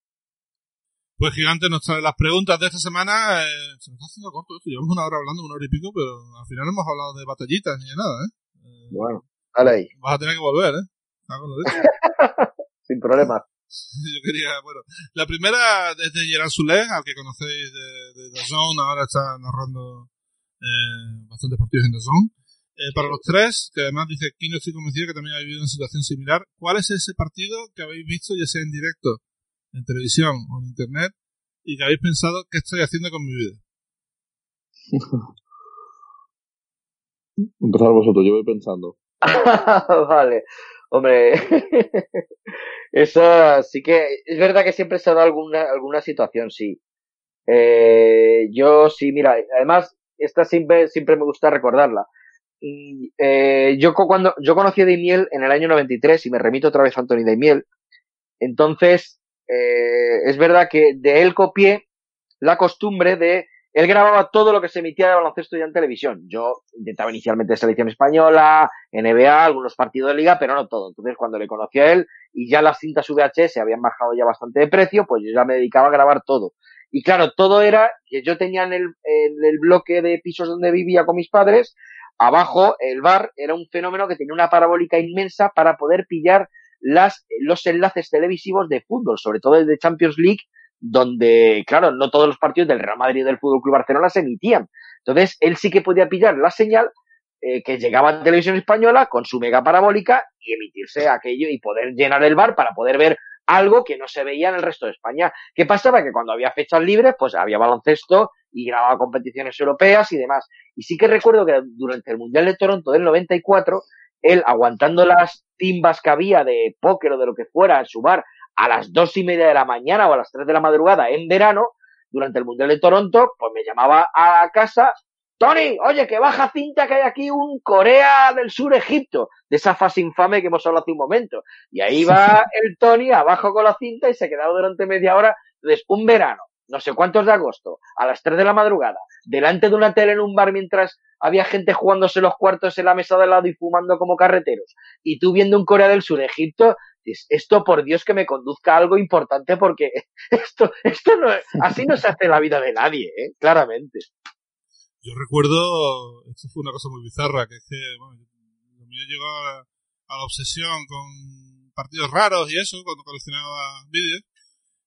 Pues Gigante nos trae las preguntas de esta semana. Eh, se nos está haciendo corto esto. Llevamos una hora hablando, una hora y pico, pero al final no hemos hablado de batallitas ni de nada, ¿eh? eh bueno, dale ahí. Vas a tener que volver, ¿eh? Sin problema. Yo quería, bueno, la primera desde Gerard Soler, al que conocéis de, de The Zone, ahora está narrando eh, bastantes partidos en The Zone. Eh, para los tres, que además dice Kino, estoy convencido que también ha vivido una situación similar. ¿Cuál es ese partido que habéis visto, ya sea en directo, en televisión o en internet, y que habéis pensado qué estoy haciendo con mi vida? Empezar vosotros, yo voy pensando. vale. Hombre, eso sí que es verdad que siempre se ha dado alguna, alguna situación, sí. Eh, yo sí, mira, además, esta siempre, siempre me gusta recordarla. Eh, yo cuando yo conocí a Daimiel en el año 93 y me remito otra vez a Anthony Daimiel, entonces eh, es verdad que de él copié la costumbre de él grababa todo lo que se emitía de baloncesto ya en televisión. Yo intentaba inicialmente selección española, NBA, algunos partidos de liga, pero no todo. Entonces, cuando le conocí a él y ya las cintas VHS habían bajado ya bastante de precio, pues yo ya me dedicaba a grabar todo. Y claro, todo era que yo tenía en el, en el bloque de pisos donde vivía con mis padres, abajo el bar era un fenómeno que tenía una parabólica inmensa para poder pillar las, los enlaces televisivos de fútbol, sobre todo el de Champions League, donde, claro, no todos los partidos del Real Madrid y del Fútbol Club Barcelona se emitían. Entonces, él sí que podía pillar la señal eh, que llegaba en televisión española con su mega parabólica y emitirse aquello y poder llenar el bar para poder ver algo que no se veía en el resto de España. ¿Qué pasaba? Que cuando había fechas libres, pues había baloncesto y grababa competiciones europeas y demás. Y sí que recuerdo que durante el Mundial de Toronto del 94, él aguantando las timbas que había de póker o de lo que fuera en su bar a las dos y media de la mañana o a las tres de la madrugada en verano, durante el Mundial de Toronto, pues me llamaba a casa, Tony, oye, que baja cinta que hay aquí un Corea del Sur Egipto, de esa fase infame que hemos hablado hace un momento. Y ahí va el Tony abajo con la cinta y se quedaba durante media hora. Entonces, un verano, no sé cuántos de agosto, a las tres de la madrugada, delante de una tele en un bar mientras había gente jugándose los cuartos en la mesa de lado y fumando como carreteros, y tú viendo un Corea del Sur Egipto, esto por Dios que me conduzca a algo importante porque esto, esto no, así no se hace la vida de nadie, ¿eh? claramente. Yo recuerdo, esto fue una cosa muy bizarra, que es que, bueno, lo mío llegó a, la obsesión con partidos raros y eso, cuando coleccionaba vídeos,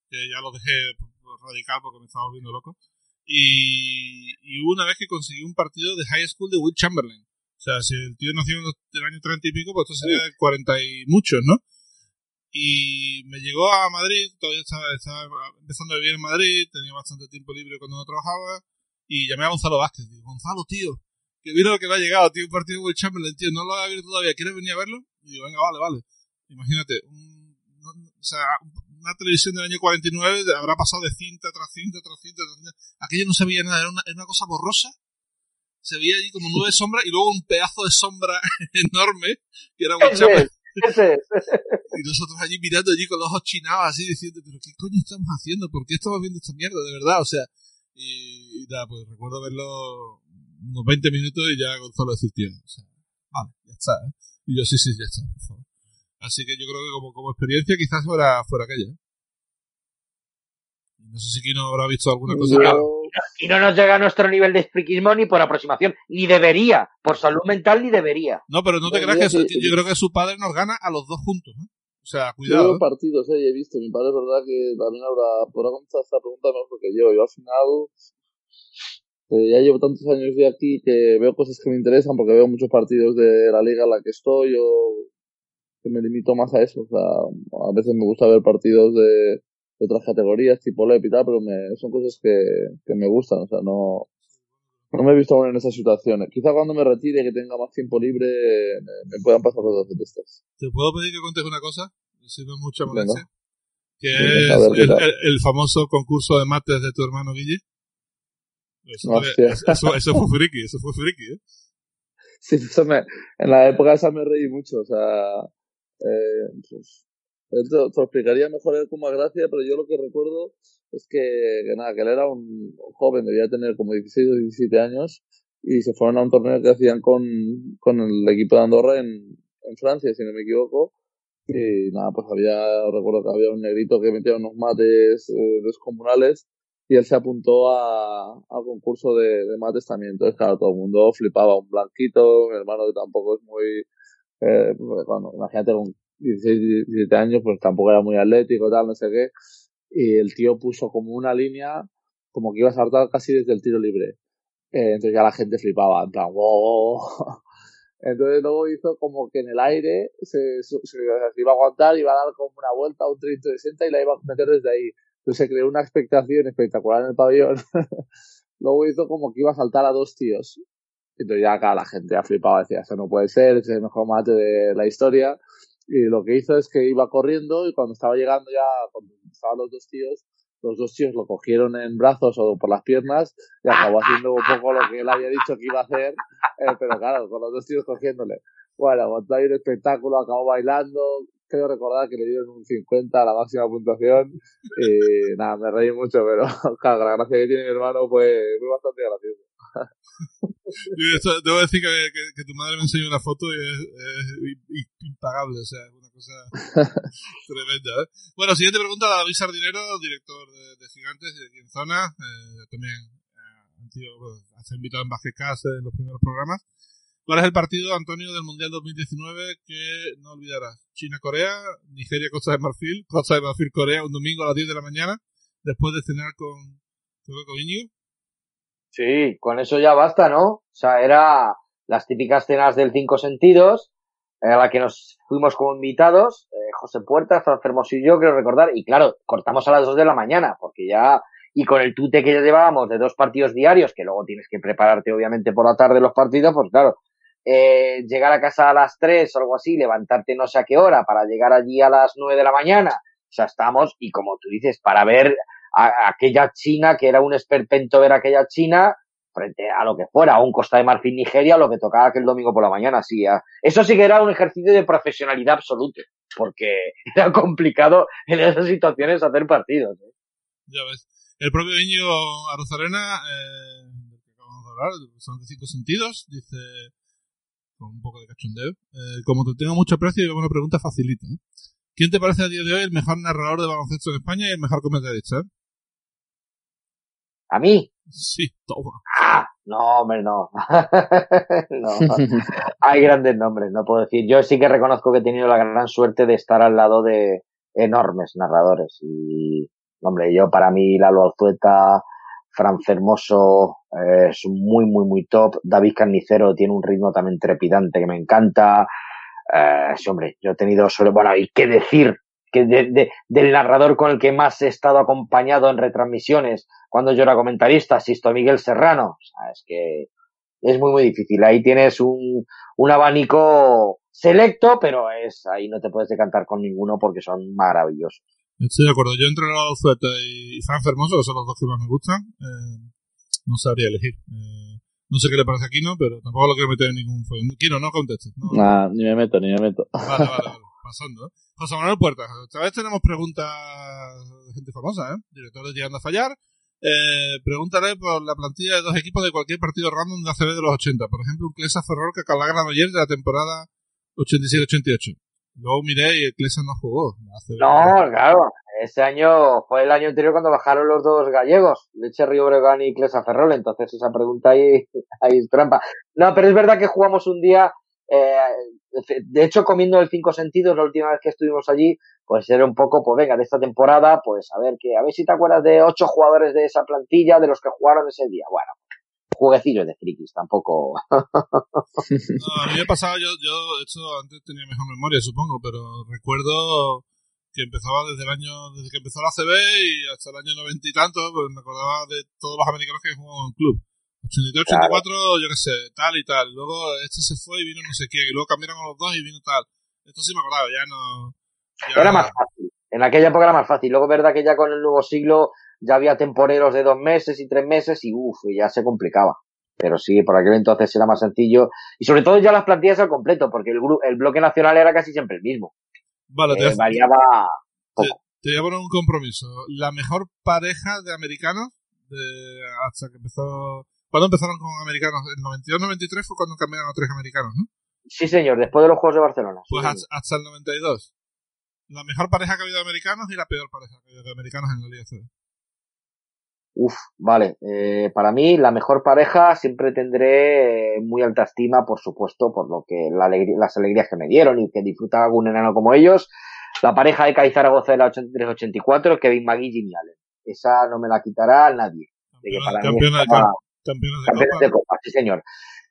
que ya lo dejé radical porque me estaba volviendo loco. Y, y una vez que conseguí un partido de high school de Will Chamberlain. O sea, si el tío nació en el año 30 y pico, pues esto sería de 40 y muchos, ¿no? Y me llegó a Madrid, todavía estaba, estaba, empezando a vivir en Madrid, tenía bastante tiempo libre cuando no trabajaba, y llamé a Gonzalo Vázquez. Digo, Gonzalo, tío, que vino lo que me ha llegado, tío, un partido de Chamberlain, tío, no lo ha abierto todavía, ¿quieres venir a verlo? Y digo, venga, vale, vale. Imagínate, un, o sea, una televisión del año 49 habrá pasado de cinta tras cinta tras cinta tras cinta. Aquello no se veía nada, era una, era una cosa borrosa. Se veía allí como nueve sombras y luego un pedazo de sombra enorme que era Will Chamberlain. Y nosotros allí mirando allí con los ojos chinados así diciendo, pero ¿qué coño estamos haciendo? ¿Por qué estamos viendo esta mierda? De verdad, o sea, y, nada, pues recuerdo verlo unos 20 minutos y ya Gonzalo decir, tío, o sea, vale, ya está, ¿eh? Y yo, sí, sí, ya está, por favor. Así que yo creo que como, como experiencia quizás fuera, fuera aquella. ¿eh? No sé si Kino habrá visto alguna cosa. Y no nos llega a nuestro nivel de friquismo ni por aproximación, ni debería, por salud mental ni debería. No, pero no te creas que yo creo que su padre nos gana a los dos juntos. ¿eh? O sea, cuidado. Yo partidos, eh, he visto. Mi padre es verdad que también habrá, podrá contestar esta pregunta mejor que yo. Yo al final, eh, ya llevo tantos años de aquí que veo cosas que me interesan porque veo muchos partidos de la liga en la que estoy o que me limito más a eso. O sea, a veces me gusta ver partidos de, de otras categorías, tipo LEP y tal, pero me, son cosas que, que me gustan. O sea, no, no me he visto aún en esas situaciones. Quizá cuando me retire, que tenga más tiempo libre, me, me puedan pasar cosas de estas. ¿Te puedo pedir que contes una cosa? Si no es mucha Venga. molestia. Que Venga, es ver, ¿qué el, el- el famoso concurso de mates de tu hermano Guille. Eso, Hostia. eso, eso fue friki, eso fue friki, ¿eh? Sí, eso me, en la época esa me reí mucho, o sea, eh, pues, él te, te lo explicaría mejor él con más gracia, pero yo lo que recuerdo es que, que nada, que él era un joven, debía tener como 16 o 17 años, y se fueron a un torneo que hacían con, con el equipo de Andorra en, en Francia, si no me equivoco, y nada, pues había, recuerdo que había un negrito que metía unos mates eh, descomunales, y él se apuntó a, al concurso de, de mates también. Entonces, claro, todo el mundo flipaba. Un blanquito, mi hermano que tampoco es muy, eh, pues, bueno, imagínate con 16, 17 años, pues tampoco era muy atlético, tal, no sé qué. Y el tío puso como una línea, como que iba a saltar casi desde el tiro libre. Eh, entonces ya la gente flipaba, en plan, wow. Entonces luego hizo como que en el aire se, se, se iba a aguantar, iba a dar como una vuelta, un 360 y la iba a meter desde ahí. Entonces se creó una expectación espectacular en el pabellón. Luego hizo como que iba a saltar a dos tíos. Entonces ya acá la gente ha flipado, decía, eso no puede ser, es el mejor mate de la historia. Y lo que hizo es que iba corriendo y cuando estaba llegando ya, cuando estaban los dos tíos, los dos tíos lo cogieron en brazos o por las piernas y acabó haciendo un poco lo que él había dicho que iba a hacer, eh, pero claro, con los dos tíos cogiéndole. Bueno, montó ahí un espectáculo, acabó bailando, creo recordar que le dieron un 50 a la máxima puntuación y nada, me reí mucho, pero claro, la gracia que tiene mi hermano fue, fue bastante gracioso. Esto, debo decir que, que, que tu madre me enseñó una foto y es, es impagable, o sea, es una cosa tremenda. ¿eh? Bueno, siguiente pregunta, David Sardinero, director de, de Gigantes y de aquí en Zona, eh, también eh, antiguo, bueno, ha sido invitado en Cast en los primeros programas. ¿Cuál es el partido, Antonio, del Mundial 2019 que no olvidarás? China-Corea, Nigeria-Costa de Marfil, Costa de Marfil-Corea, un domingo a las 10 de la mañana, después de cenar con, con Íñigo. Sí, con eso ya basta, ¿no? O sea, era las típicas cenas del cinco sentidos, a la que nos fuimos como invitados, eh, José Puerta, Fran y yo, quiero recordar, y claro, cortamos a las dos de la mañana, porque ya, y con el tute que ya llevábamos de dos partidos diarios, que luego tienes que prepararte obviamente por la tarde los partidos, pues claro, eh, llegar a casa a las tres o algo así, levantarte no sé a qué hora para llegar allí a las nueve de la mañana, o sea, estamos, y como tú dices, para ver a, aquella China, que era un esperpento ver aquella China, frente a lo que fuera, a un Costa de Marfil Nigeria, lo que tocaba aquel domingo por la mañana, sí. Eso sí que era un ejercicio de profesionalidad absoluto, porque era complicado en esas situaciones hacer partidos. ¿eh? Ya ves. El propio Íñigo Arozarena, eh, que acabamos de hablar, son de cinco sentidos, dice con un poco de cachondeo. Eh, como te tengo mucho aprecio, y una pregunta facilita. ¿eh? ¿Quién te parece a día de hoy el mejor narrador de baloncesto en España y el mejor comentarista? A mí, Sí, toma. ah, no, hombre, no. no. Hay grandes nombres, no puedo decir. Yo sí que reconozco que he tenido la gran suerte de estar al lado de enormes narradores. Y, hombre, yo para mí, Lalo Alzueta, Fran Fermoso, eh, es muy, muy, muy top. David Carnicero tiene un ritmo también trepidante que me encanta. Eh, sí, hombre, yo he tenido solo, bueno, y qué decir que de- de- del narrador con el que más he estado acompañado en retransmisiones cuando yo era comentarista, Sisto Miguel Serrano. O sea, es que es muy, muy difícil. Ahí tienes un, un abanico selecto, pero es ahí no te puedes decantar con ninguno porque son maravillosos. Estoy de acuerdo. Yo entre Lalo Zueta y Fran Fermoso, que son los dos que más me gustan, eh, no sabría elegir. Eh, no sé qué le parece a Kino, pero tampoco lo quiero meter en ningún follón. Kino, no contestes. No, Nah, ni me meto, ni me meto. Vale, vale, vale. Pasando, ¿eh? José Manuel Puertas. Esta vez tenemos preguntas de gente famosa, ¿eh? Director de Llegando a Fallar. Eh, pregúntale por la plantilla de dos equipos de cualquier partido random de ACB de los 80. Por ejemplo, un Clesa Ferrol que Calagran ayer de la temporada 87-88. Luego miré y el Clesa no jugó. ACB. No, claro. Ese año fue el año anterior cuando bajaron los dos gallegos, Leche Río Bregan y Clesa Ferrol. Entonces esa pregunta ahí, ahí es trampa. No, pero es verdad que jugamos un día, eh, de hecho, comiendo el cinco sentidos la última vez que estuvimos allí, pues era un poco, pues venga, de esta temporada, pues a ver que, a ver si te acuerdas de ocho jugadores de esa plantilla de los que jugaron ese día. Bueno, jueguecillos de frikis, tampoco. no, a mí pasado, yo, yo, hecho, antes tenía mejor memoria, supongo, pero recuerdo que empezaba desde el año, desde que empezó la CB y hasta el año noventa y tanto, pues me acordaba de todos los americanos que jugaban en club. 83, 84, yo qué sé, tal y tal. Luego este se fue y vino no sé qué. Y luego cambiaron a los dos y vino tal. Esto sí me acordaba, ya no. Era más fácil. En aquella época era más fácil. Luego verdad que ya con el nuevo siglo ya había temporeros de dos meses y tres meses y uff, ya se complicaba. Pero sí, por aquel entonces era más sencillo. Y sobre todo ya las plantillas al completo, porque el, el bloque nacional era casi siempre el mismo. Vale, eh, variaba poco. Te, voy a poner un compromiso. La mejor pareja de americanos de, hasta que empezó ¿Cuándo empezaron con americanos? El 92-93 fue cuando cambiaron a tres americanos, ¿no? Sí, señor, después de los Juegos de Barcelona. Pues hasta, el 92. La mejor pareja que ha habido de americanos y la peor pareja que ha habido de americanos en la Liga. Uf, vale. Eh, para mí, la mejor pareja siempre tendré eh, muy alta estima, por supuesto, por lo que las alegrías que me dieron y que disfrutaba un enano como ellos. La pareja de Kai Zaragoza de la 83-84, Kevin McGee y. Esa no me la quitará nadie. Campeona, de, Campeones de, Copa. sí señor.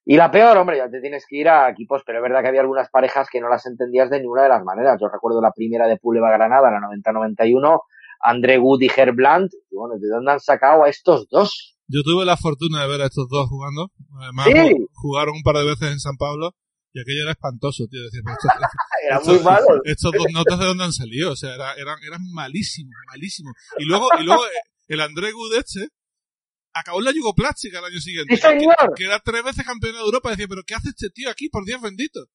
Y la peor, hombre, ya te tienes que ir a equipos, pero es verdad que había algunas parejas que no las entendías de ninguna de las maneras. Yo recuerdo la primera de Puleva Granada, la 90-91, André Wood y Herbland. Y bueno, ¿de dónde han sacado a estos dos? Yo tuve la fortuna de ver a estos dos jugando. Además, jugaron un par de veces en San Pablo. Y aquello era espantoso, tío. Decir, estos, era muy malo. Estos dos notas de dónde han salido. O sea, eran, eran malísimos, malísimos. Y luego, y luego eh, el André Wood este, acabó en la Yugoplástica el año siguiente. ¡Sí, señor! Que, era tres veces campeón de Europa. Decía, ¿pero qué hace este tío aquí? Por Dios bendito.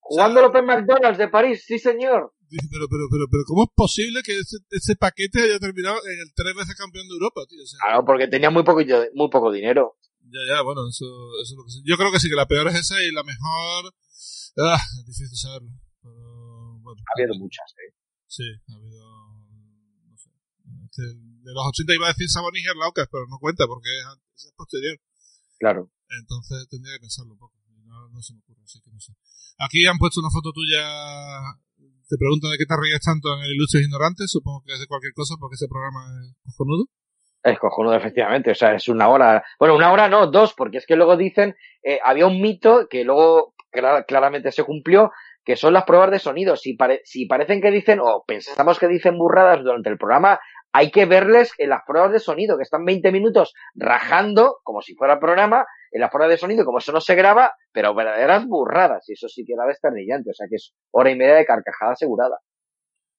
Jugando López McDonald's de París, sí, señor. Dice, pero, pero, pero, pero, ¿cómo es posible que ese, ese paquete haya terminado en el tres veces campeón de Europa, tío? claro, porque tenía muy poco, muy poco dinero. Ya, ya, bueno, eso, eso es lo que sí. Yo creo que sí, que la peor es esa y la mejor. Ah, es difícil saberlo. Pero, bueno. Ha habido muchas, ¿eh? Sí, ha habido. No sé. Este, de los 80 iba a decir Sabonis y Arlaucas, pero no cuenta porque es, posterior. Claro. Entonces tendría que pensarlo un poco. No, no, se me ocurre, así que no sé. Aquí han puesto una foto tuya. Te preguntan de qué te ríes tanto en el Ilustres Ignorantes. Supongo que es de cualquier cosa porque ese programa es cojonudo. Es cojonudo, efectivamente. O sea, es una hora. Bueno, una hora no, dos, porque es que luego dicen. Eh, había un mito que luego claramente se cumplió, que son las pruebas de sonido. Si, si parecen que dicen, o pensamos que dicen burradas durante el programa, hay que verles en las pruebas de sonido, que están 20 minutos rajando, como si fuera programa, en las pruebas de sonido, como eso no se graba, pero verdaderas burradas, y eso sí que era desternillante, o sea que es hora y media de carcajada asegurada.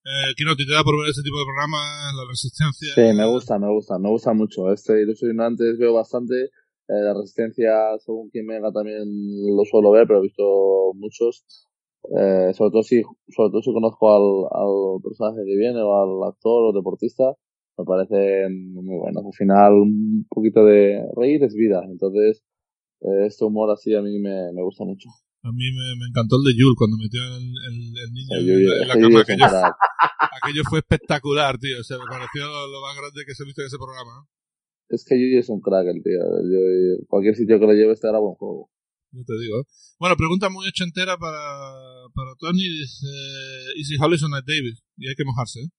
Eh, Kino, ¿te da por ver este tipo de programa, La Resistencia? Sí, me gusta, me gusta, me gusta mucho. Este Ilusión antes veo bastante. Eh, la Resistencia, según quien venga, también lo suelo ver, pero he visto muchos. Eh, sobre todo si sobre todo si conozco al, al personaje que viene o al actor o deportista me parece muy bueno. Al final, un poquito de reír es vida. Entonces, eh, este humor así a mí me, me gusta mucho. A mí me, me, encantó el de Yul cuando metió el, el, niño en, la cama. Aquello, aquello, fue espectacular, tío. O sea, me pareció lo, más grande que se ha visto en ese programa. Es que Yuji es un crack, el tío. Yo, cualquier sitio que lo lleve estará buen juego. Yo te digo. Bueno, pregunta muy entera para, para Tony. Dice, Easy Hollison a Davis. Y hay que mojarse, ¿eh?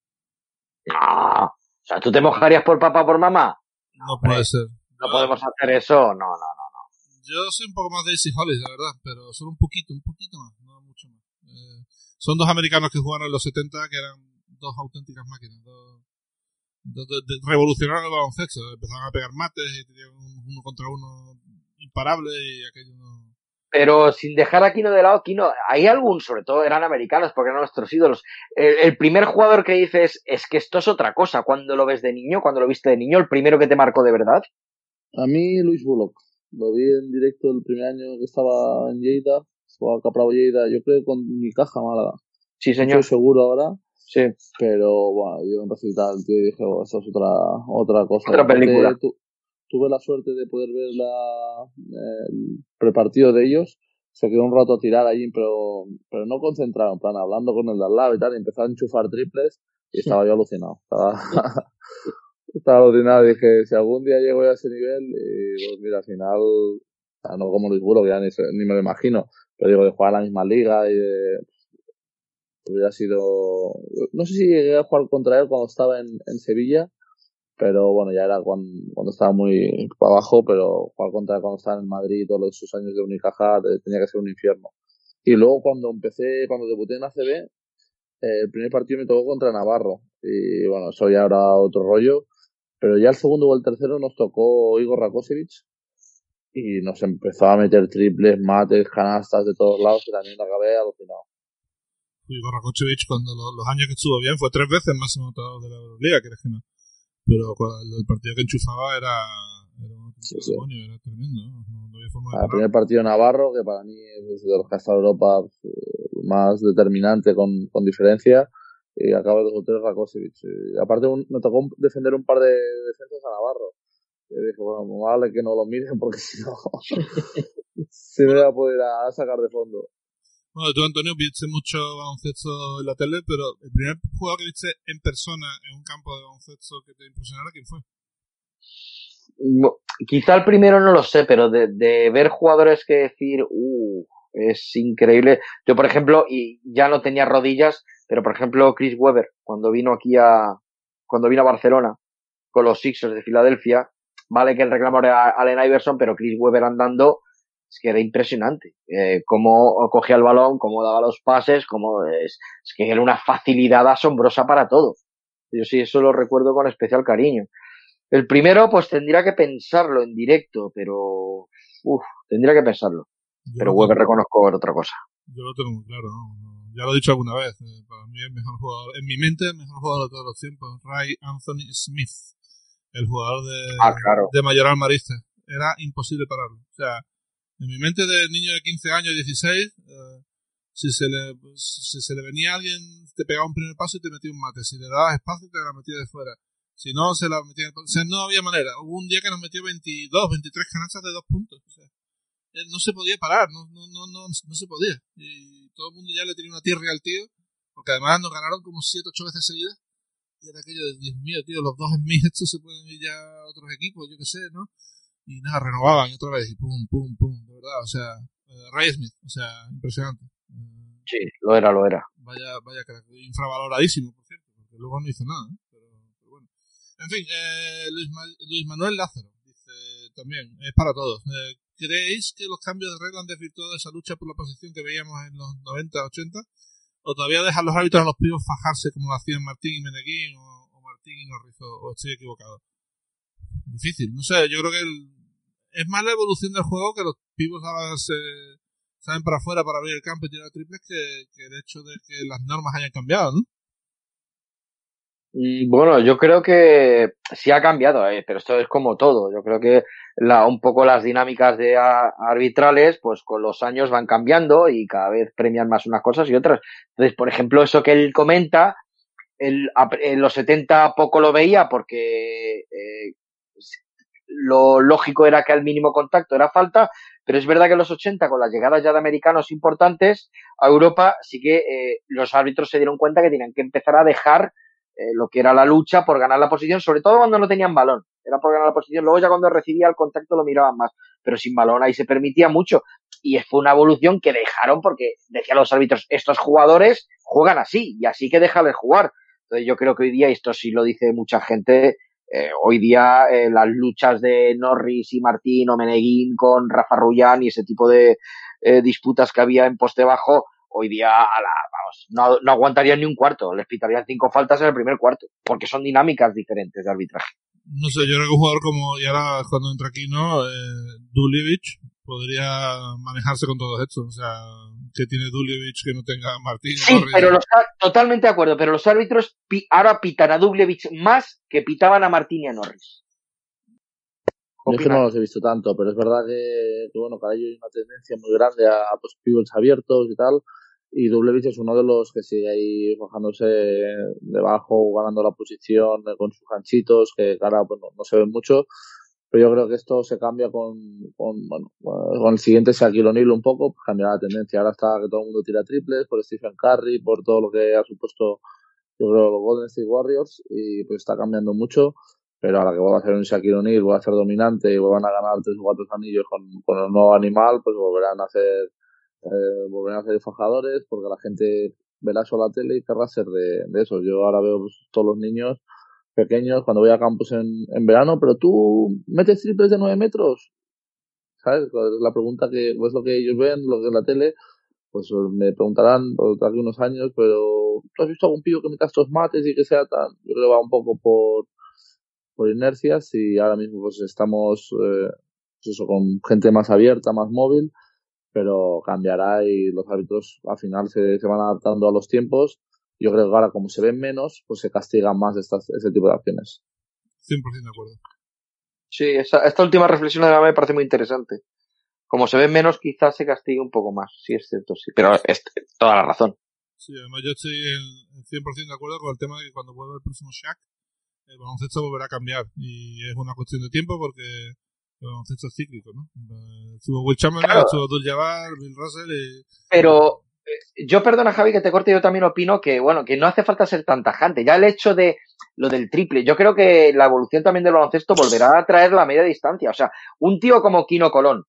No. O sea, ¿tú te mojarías por papá por mamá? No, puede ser. No, podemos hacer eso, no, no, no, no. Yo soy un poco más Daisy Hollis, la verdad, pero solo un poquito, un poquito más, no mucho más. Eh, son dos americanos que jugaron en los 70 que eran dos auténticas máquinas, dos, revolucionaron el baloncesto, empezaron a pegar mates y tenían uno contra uno imparable y aquello no pero sin dejar a Kino de lado, Kino, hay algún, sobre todo eran americanos porque eran nuestros ídolos. El, primer jugador que dices es que esto es otra cosa. Cuando lo ves de niño, cuando lo viste de niño, el primero que te marcó de verdad. A mí, Luis Bullock. Lo vi en directo el primer año que estaba en Lleida, jugaba Capravo Lleida, yo creo con mi caja Málaga. Sí, señor. estoy seguro ahora. Sí. Pero, bueno, yo en recital, tío, dije, oh, eso es otra, otra cosa. Otra película tuve la suerte de poder ver la, el prepartido de ellos. Se quedó un rato a tirar allí, pero, pero no concentrado, en plan, hablando con el de al lado y tal, y empezó a enchufar triples y estaba yo alucinado. Estaba, estaba alucinado. Dije, si algún día llego a ese nivel, y pues mira, al final, no como Luis Buro, ya ni, ni me lo imagino, pero digo, de jugar a la misma liga y de, hubiera sido, no sé si llegué a jugar contra él cuando estaba en, en Sevilla, pero bueno, ya era cuando, estaba muy abajo, pero jugar contra cuando estaba en Madrid todos esos años de Unicaja tenía que ser un infierno. Y luego cuando empecé, cuando debuté en ACB, eh, el primer partido me tocó contra Navarro. Y bueno, eso ya era otro rollo. Pero ya el segundo o el tercero nos tocó Igor Rakosevich. Y nos empezó a meter triples, mates, canastas de todos lados. Y también acabé alucinado. Igor Rakosevich, cuando los, años que estuvo bien, fue tres veces máximo anotador de la Liga, que no. Pero el partido que enchufaba era, era un demonio, era tremendo. ¿no? había forma de el primer partido Navarro, que para mí es de los que ha estado Europa eh, más determinante con, con diferencia, y acaba de tres Rakosevich. Y aparte me tocó defender un par de defensas a Navarro. Y dije, bueno, vale que no lo miren porque si no se me va a poder a sacar de fondo. Bueno, tú, Antonio, viste mucho baloncesto en la tele, pero el primer jugador que viste en persona en un campo de baloncesto que te impresionara, ¿quién fue? Quizá el primero no lo sé, pero de, ver jugadores que decir, uh, es increíble. Yo, por ejemplo, y ya no tenía rodillas, pero por ejemplo, Chris Webber, cuando vino aquí a, cuando vino a Barcelona, con los Sixers de Filadelfia, vale que el reclamo era Allen Iverson, pero Chris Webber andando, es que era impresionante. Eh, cómo cogía el balón, cómo daba los pases, cómo es, es que era una facilidad asombrosa para todo. Yo sí, eso lo recuerdo con especial cariño. El primero, pues tendría que pensarlo en directo, pero, uff, tendría que pensarlo pero Weber reconozco otra cosa. Yo lo tengo muy claro, ya lo he dicho alguna vez. Eh, para mí el mejor jugador, en mi mente, el mejor jugador de todos los tiempos, Ray Anthony Smith, el jugador de, ah, de Mayoral Marista. Era imposible pararlo. O sea, en mi mente de niño de 15 años, 16, eh, si se le, si se le venía a alguien, te pegaba un primer paso y te metía un mate. Si le dabas espacio, te la metía de fuera. Si no, se la metía. O sea, no había manera. Hubo un día que nos metió 22, 23 canastas de dos puntos. O sea, eh, no se podía parar, no, no, no, no, no se podía. Y todo el mundo ya le tenía una tierra al tío, porque además nos ganaron como 7, 8 veces seguidas. Y era aquello de, Dios mío, tío, los dos en mí, estos se pueden ir ya a otros equipos, yo qué sé, ¿no? Y nada, renovaban otra vez, y pum, pum, pum, de verdad, o sea, uh, Ray Smith, o sea, impresionante. Uh, sí, lo era, lo era. Vaya, vaya crack, infravaloradísimo, por cierto, porque luego no hizo nada, ¿eh? pero, pero bueno. En fin, eh, Luis, Ma Luis Manuel Lázaro, dice también, es para todos. Eh, ¿Creéis que los cambios de regla han desvirtuado esa lucha por la posición que veíamos en los 90, 80? ¿O todavía dejan los hábitos a los pibos fajarse como lo hacían Martín y Meneguín o, o Martín y Norris? O, estoy equivocado? Difícil, no sé, yo creo que el, es más la evolución del juego que los pibos ahora se salen para afuera para abrir el campo y tirar triples que, el hecho de que las normas hayan cambiado, ¿no? Mm, bueno, yo creo que sí ha cambiado, eh, pero esto es como todo. Yo creo que la, un poco las dinámicas de arbitrales, pues con los años van cambiando y cada vez premian más unas cosas y otras. Entonces, por ejemplo, eso que él comenta, en los 70 poco lo veía porque eh, lo lógico era que al mínimo contacto era falta, pero es verdad que en los 80, con las llegadas ya de americanos importantes a Europa, sí que eh, los árbitros se dieron cuenta que tenían que empezar a dejar eh, lo que era la lucha por ganar la posición, sobre todo cuando no tenían balón. Era por ganar la posición. Luego ya cuando recibía el contacto lo miraban más. Pero sin balón ahí se permitía mucho. Y fue una evolución que dejaron porque decían los árbitros, estos jugadores juegan así y así que déjales jugar. Entonces yo creo que hoy día, esto sí lo dice mucha gente, eh, hoy día eh, las luchas de Norris y Martín o Meneguín con Rafa Rullán y ese tipo de eh, disputas que había en poste bajo, hoy día a la, vamos, no, no aguantarían ni un cuarto, les pitarían cinco faltas en el primer cuarto, porque son dinámicas diferentes de arbitraje. No sé, yo creo que un jugador como, y ahora cuando entra aquí, ¿no? Eh, Duljevic podría manejarse con todo esto. O sea, que tiene Duljevic que no tenga Martín. Sí, pero los, totalmente de acuerdo, pero los árbitros ahora pitan a Duljevic más que pitaban a Martín y a Norris. Yo es que no los he visto tanto, pero es verdad que, que bueno, que hay una tendencia muy grande a, a pues, abiertos y tal. Y Dublevich es uno de los que sigue ahí bajándose debajo, ganando la posición con sus ganchitos, que ahora bueno, no se ven mucho. Pero yo creo que esto se cambia con, con, bueno, con el siguiente Shaquille O'Neal un poco, pues cambiará la tendencia. Ahora está que todo el mundo tira triples por Stephen Curry, por todo lo que ha supuesto, yo creo, los Golden State Warriors, y pues está cambiando mucho. Pero ahora que vuelva a ser un Shaquille O'Neal, vuelva a ser dominante y vuelvan a ganar tres o cuatro anillos con, con el nuevo animal, pues volverán a hacer eh, volverán a ser fajadores porque la gente verá eso la tele y querrá ser de, de eso. Yo ahora veo pues, todos los niños pequeños cuando voy a campus en, en verano, pero tú metes triples de 9 metros. ¿Sabes? La pregunta que es lo que ellos ven, lo que es la tele, pues me preguntarán de unos años, pero ¿tú has visto algún pido que meta estos mates y que sea tan? Yo creo que va un poco por, por inercias y ahora mismo pues estamos eh, pues eso, con gente más abierta, más móvil, pero cambiará y los árbitros al final se, se van adaptando a los tiempos. Yo creo que ahora como se ven menos, pues se castigan más estas, ese tipo de acciones. 100% de acuerdo. Sí, esta, esta última reflexión de me parece muy interesante. Como se ven menos, quizás se castigue un poco más. Sí, es cierto, sí. Pero es toda la razón. Sí, además yo estoy en 100% de acuerdo con el tema de que cuando vuelva el próximo Shaq, el baloncesto volverá a cambiar. Y es una cuestión de tiempo porque el baloncesto es cíclico, ¿no? Estuvo Will Chamberlain, claro. estuvo Abdul Jabbar, Bill Russell y... Pero yo perdona Javi que te corte, yo también opino que, bueno, que no hace falta ser tan tajante. Ya el hecho de lo del triple, yo creo que la evolución también del baloncesto volverá a traer la media distancia. O sea, un tío como Kino Colón,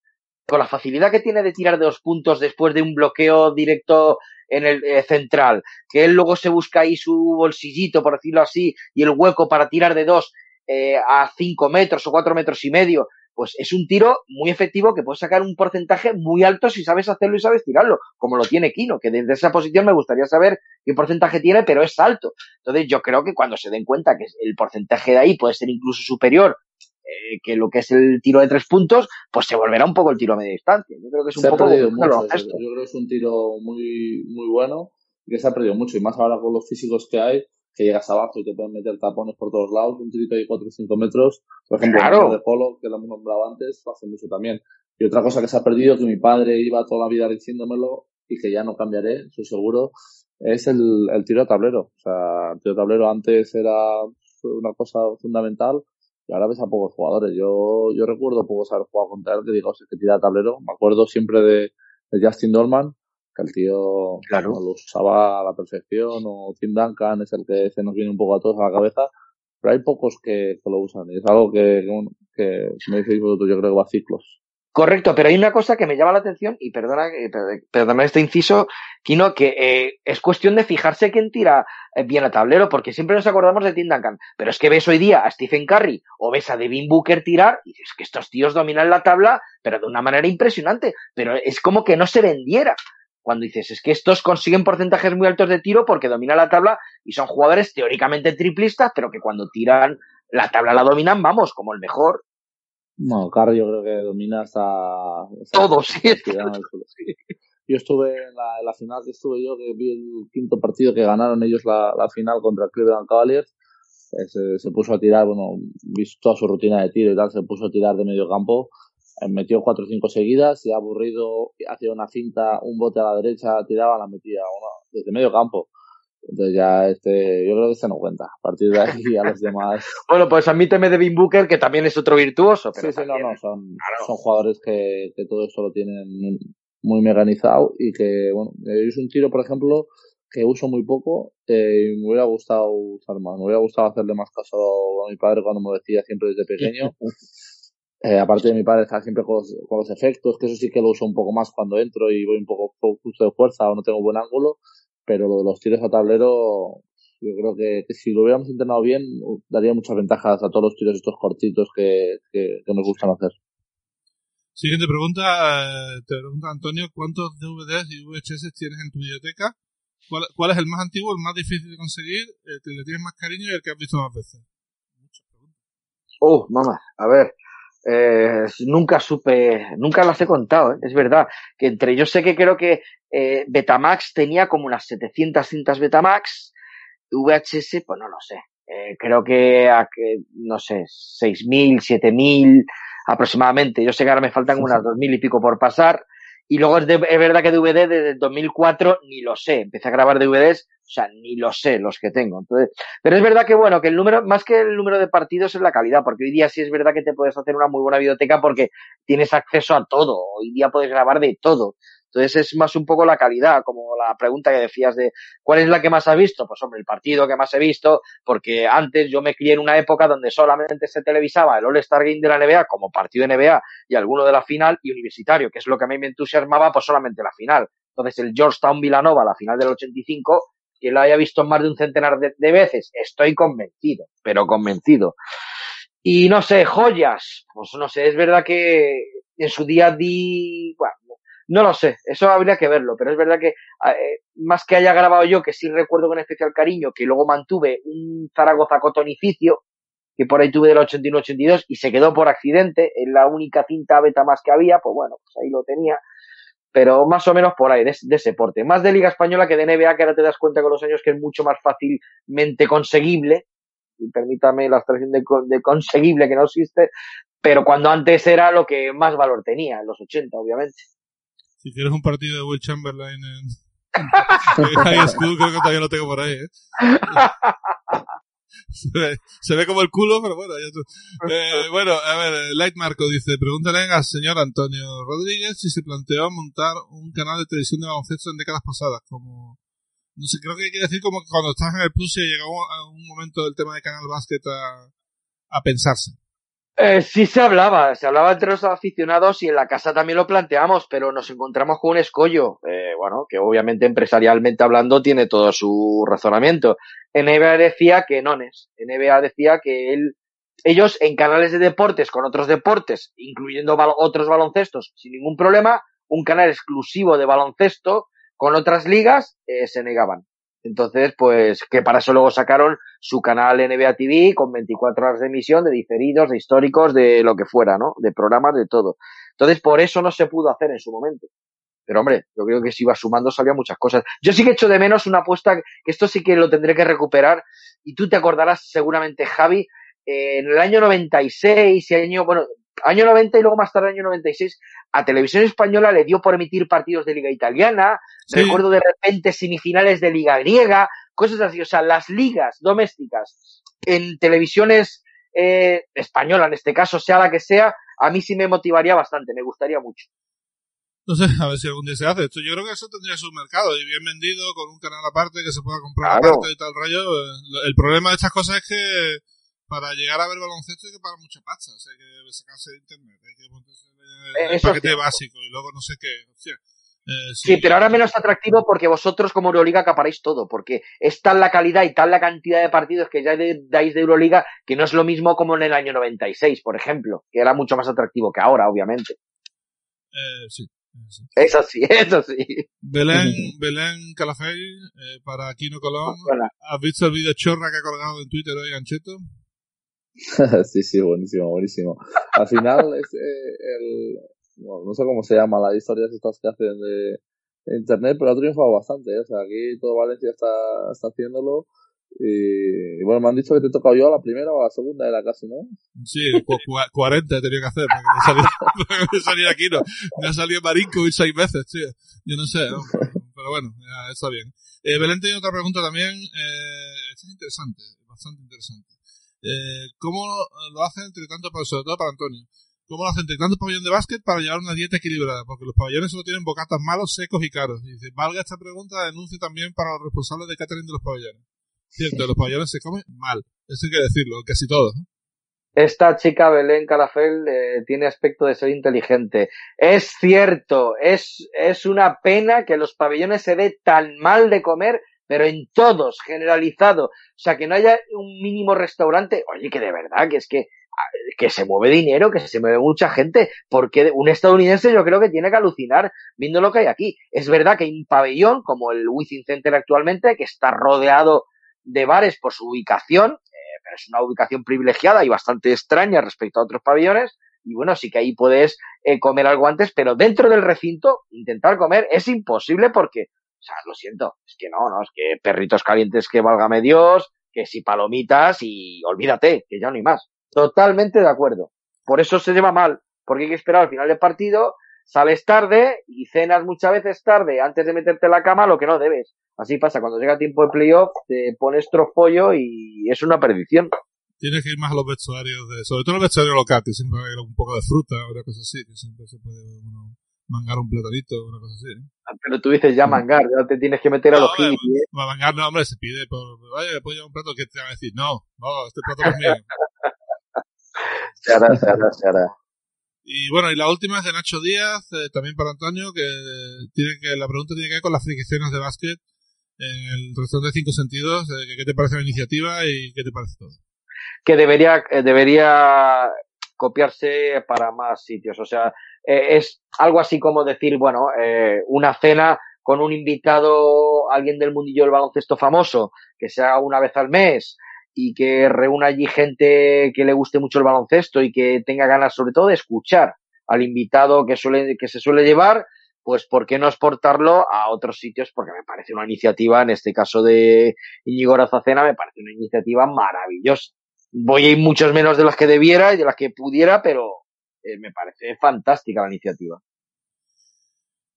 con la facilidad que tiene de tirar de dos puntos después de un bloqueo directo en el eh, central, que él luego se busca ahí su bolsillito, por decirlo así, y el hueco para tirar de dos eh, a cinco metros o cuatro metros y medio, pues es un tiro muy efectivo que puede sacar un porcentaje muy alto si sabes hacerlo y sabes tirarlo, como lo tiene Kino, que desde esa posición me gustaría saber qué porcentaje tiene, pero es alto. Entonces yo creo que cuando se den cuenta que el porcentaje de ahí puede ser incluso superior eh, que lo que es el tiro de tres puntos, pues se volverá un poco el tiro a media distancia. Yo creo que es un se poco mucho, yo creo que es un tiro muy, muy bueno y que se ha perdido mucho, y más ahora con los físicos que hay, que llegas abajo y te pueden meter tapones por todos lados, un tirito de 4 o 5 metros, por ejemplo, claro. el de polo, que lo hemos nombrado antes, lo hace mucho también. Y otra cosa que se ha perdido, que mi padre iba toda la vida diciéndomelo y que ya no cambiaré, estoy seguro, es el, el tiro de tablero. O sea, el tiro de tablero antes era una cosa fundamental y ahora ves a pocos jugadores. Yo, yo recuerdo pocos haber jugado contra él que digo, que tira tablero. Me acuerdo siempre de, de Justin Dolman, que el tío claro. lo usaba a la perfección, o Tim Duncan es el que se nos viene un poco a todos a la cabeza, pero hay pocos que, que lo usan y es algo que, que, si me decís vosotros, yo creo que va a ciclos. Correcto, pero hay una cosa que me llama la atención, y perdona, perdona este inciso, Kino, que eh, es cuestión de fijarse quién tira bien a tablero, porque siempre nos acordamos de Tim Duncan, pero es que ves hoy día a Stephen Curry o ves a Devin Booker tirar, y dices que estos tíos dominan la tabla, pero de una manera impresionante, pero es como que no se vendiera. Cuando dices, es que estos consiguen porcentajes muy altos de tiro porque dominan la tabla y son jugadores teóricamente triplistas, pero que cuando tiran la tabla la dominan, vamos, como el mejor. No, Carr yo creo que domina hasta... hasta Todo, sí. Yo estuve en la, en la, final que estuve yo, que vi el quinto partido que ganaron ellos la, la final contra Cleveland Cavaliers. Eh, se, se, puso a tirar, bueno, visto toda su rutina de tiro y tal, se puso a tirar de medio campo. Eh, metió cuatro o cinco seguidas, y aburrido, hacía una cinta, un bote a la derecha, tiraba, la metía, bueno, desde medio campo. Entonces ya este, yo creo que este no cuenta. A partir de ahí a los demás. bueno, pues admíteme Devin Booker, que también es otro virtuoso. Pero sí, sí, no, no, son, claro. son jugadores que, que todo esto lo tienen muy mecanizado y que, bueno, es un tiro, por ejemplo, que uso muy poco eh, y me hubiera gustado usar más. Me hubiera gustado hacerle más caso a mi padre cuando me decía siempre desde pequeño. eh, aparte de mi padre estar siempre con los, con los, efectos, que eso sí que lo uso un poco más cuando entro y voy un poco justo de fuerza o no tengo buen ángulo, pero lo de los tiros a tablero, yo creo que, que si lo hubiéramos entrenado bien, daría muchas ventajas a todos los tiros estos cortitos que, que, que nos gustan hacer. Siguiente pregunta, eh, te pregunta Antonio, ¿cuántos DVDs y VHS tienes en tu biblioteca? ¿Cuál, ¿Cuál, es el más antiguo, el más difícil de conseguir, el que le tienes más cariño y el que has visto más veces? Oh, mamá, a ver, eh, nunca supe, nunca las he contado, ¿eh? es verdad, que entre yo sé que creo que eh, Betamax tenía como unas 700 cintas Betamax, VHS, pues no lo sé, eh, creo que, a, que, no sé, 6.000, 7.000 aproximadamente, yo sé que ahora me faltan unas 2.000 y pico por pasar, y luego es, de, es verdad que DVD desde el 2004 ni lo sé, empecé a grabar DVDs, o sea, ni lo sé los que tengo. Entonces, pero es verdad que bueno, que el número, más que el número de partidos es la calidad, porque hoy día sí es verdad que te puedes hacer una muy buena biblioteca porque tienes acceso a todo, hoy día puedes grabar de todo. Entonces es más un poco la calidad, como la pregunta que decías de ¿cuál es la que más has visto? Pues hombre, el partido que más he visto, porque antes yo me crié en una época donde solamente se televisaba el All-Star Game de la NBA como partido de NBA y alguno de la final y universitario, que es lo que a mí me entusiasmaba, pues solamente la final. Entonces el Georgetown Villanova, la final del 85, que lo haya visto más de un centenar de, de veces, estoy convencido, pero convencido. Y no sé, joyas, pues no sé, es verdad que en su día di, bueno, no lo sé, eso habría que verlo, pero es verdad que eh, más que haya grabado yo, que sí recuerdo con especial cariño, que luego mantuve un Zaragoza cotonificio, que por ahí tuve del 81-82 y se quedó por accidente, en la única cinta beta más que había, pues bueno, pues ahí lo tenía, pero más o menos por ahí, de, de ese porte. Más de Liga Española que de NBA, que ahora te das cuenta con los años que es mucho más fácilmente conseguible, y permítame la abstracción de, de conseguible que no existe, pero cuando antes era lo que más valor tenía, en los 80, obviamente. Si quieres un partido de Will Chamberlain en, creo que todavía lo tengo por ahí, ¿eh? Se ve, se ve, como el culo, pero bueno, ya tú. Eh, bueno, a ver, Light Marco dice, pregúntale al señor Antonio Rodríguez si se planteó montar un canal de televisión de baloncesto en décadas pasadas, como, no sé, creo que quiere decir como que cuando estás en el plus y llegó a un momento del tema de Canal Basket a, a pensarse. Eh, sí se hablaba, se hablaba entre los aficionados y en la casa también lo planteamos, pero nos encontramos con un escollo, eh, bueno, que obviamente empresarialmente hablando tiene todo su razonamiento. NBA decía que no es, NBA decía que él, ellos en canales de deportes con otros deportes, incluyendo otros baloncestos, sin ningún problema, un canal exclusivo de baloncesto con otras ligas, eh, se negaban. Entonces, pues, que para eso luego sacaron su canal NBA TV con 24 horas de emisión, de diferidos, de históricos, de lo que fuera, ¿no? De programas, de todo. Entonces, por eso no se pudo hacer en su momento. Pero hombre, yo creo que si iba sumando salían muchas cosas. Yo sí que echo de menos una apuesta, que esto sí que lo tendré que recuperar, y tú te acordarás seguramente, Javi, eh, en el año 96 y año, bueno, año 90 y luego más tarde año 96, a Televisión Española le dio por emitir partidos de Liga Italiana, sí. recuerdo de repente semifinales de Liga Griega, cosas así, o sea, las ligas domésticas en televisiones eh, española, en este caso, sea la que sea, a mí sí me motivaría bastante, me gustaría mucho. No sé, a ver si algún día se hace esto. Yo creo que eso tendría su mercado y bien vendido, con un canal aparte que se pueda comprar claro. aparte y tal rollo. El problema de estas cosas es que para llegar a ver baloncesto hay que pagar mucha pasta, o sea, hay que sacarse de internet, hay que montarse el, el paquete sí. básico y luego no sé qué. Hostia. Eh, sí. sí. pero ahora menos atractivo porque vosotros como Euroliga acaparáis todo, porque es tal la calidad y tal la cantidad de partidos que ya dais de Euroliga que no es lo mismo como en el año 96, por ejemplo, que era mucho más atractivo que ahora, obviamente. Eh, sí. Sí. Eso sí, eso sí. Belén, Belén Calafell, eh, para Aquino Colón. Hola. ¿Has visto el vídeo chorra que ha colgado en Twitter hoy, Gancheto? sí, sí, buenísimo, buenísimo. Al final es eh, el, bueno, no sé cómo se llama las historias estas que hacen de, internet, pero ha triunfado bastante, ¿eh? o sea, aquí todo Valencia está, está haciéndolo. Y, y, bueno, me han dicho que te he tocado yo a la primera o a la segunda, era casi, ¿no? Sí, cu 40 he tenido que hacer para que me saliera aquí, ¿no? Me ha salido Marinkovic seis veces, tío. Yo no sé, ¿no? pero bueno, ya está bien. Eh, Belén tiene otra pregunta también, eh, esta es interesante, bastante interesante. Eh, ¿Cómo lo hacen entre tanto, sobre todo para Antonio? ¿Cómo lo hacen entre tanto pabellón de básquet para llevar una dieta equilibrada? Porque los pabellones solo tienen bocatas malos, secos y caros. Y dice, valga esta pregunta, denuncio también para los responsables de catering de los pabellones. Cierto, los pabellones se comen mal. Eso hay que decirlo, casi todos. Esta chica Belén Calafel eh, tiene aspecto de ser inteligente. Es cierto, es, es una pena que los pabellones se dé tan mal de comer pero en todos, generalizado. O sea, que no haya un mínimo restaurante. Oye, que de verdad, que es que, que se mueve dinero, que se mueve mucha gente, porque un estadounidense yo creo que tiene que alucinar viendo lo que hay aquí. Es verdad que hay un pabellón, como el Wizzing Center actualmente, que está rodeado de bares por su ubicación, eh, pero es una ubicación privilegiada y bastante extraña respecto a otros pabellones. Y bueno, sí que ahí puedes eh, comer algo antes, pero dentro del recinto, intentar comer es imposible porque o sea, lo siento, es que no, no, es que perritos calientes que válgame Dios, que si palomitas y olvídate, que ya no hay más. Totalmente de acuerdo. Por eso se lleva mal, porque hay que esperar al final del partido, sales tarde y cenas muchas veces tarde antes de meterte en la cama lo que no debes. Así pasa, cuando llega tiempo de playoff te pones trofollo y es una perdición. Tienes que ir más a los vestuarios, de, sobre todo los vestuarios locales, que siempre hay un poco de fruta o una cosa así, que siempre se puede uno mangar un platanito, una cosa así. ¿eh? Pero tú dices ya mangar, ya te tienes que meter a los hombre, hippies. ¿eh? mangar no, hombre, se pide por, oye, ¿me puedo llevar un plato? que te van a decir? No, no, este plato no es mío. se hará, se hará, se hará. Y bueno, y la última es de Nacho Díaz, eh, también para Antonio, que tiene que, la pregunta tiene que ver con las fricciones de básquet en el restaurante de cinco sentidos, eh, ¿qué te parece la iniciativa y qué te parece todo? Que debería, eh, debería copiarse para más sitios. O sea, eh, es algo así como decir, bueno, eh, una cena con un invitado, alguien del mundillo del baloncesto famoso, que se haga una vez al mes y que reúna allí gente que le guste mucho el baloncesto y que tenga ganas sobre todo de escuchar al invitado que suele, que se suele llevar, pues ¿por qué no exportarlo a otros sitios? Porque me parece una iniciativa, en este caso de Íñigo Razacena, me parece una iniciativa maravillosa. Voy a ir muchos menos de las que debiera y de las que pudiera, pero eh, me parece fantástica la iniciativa.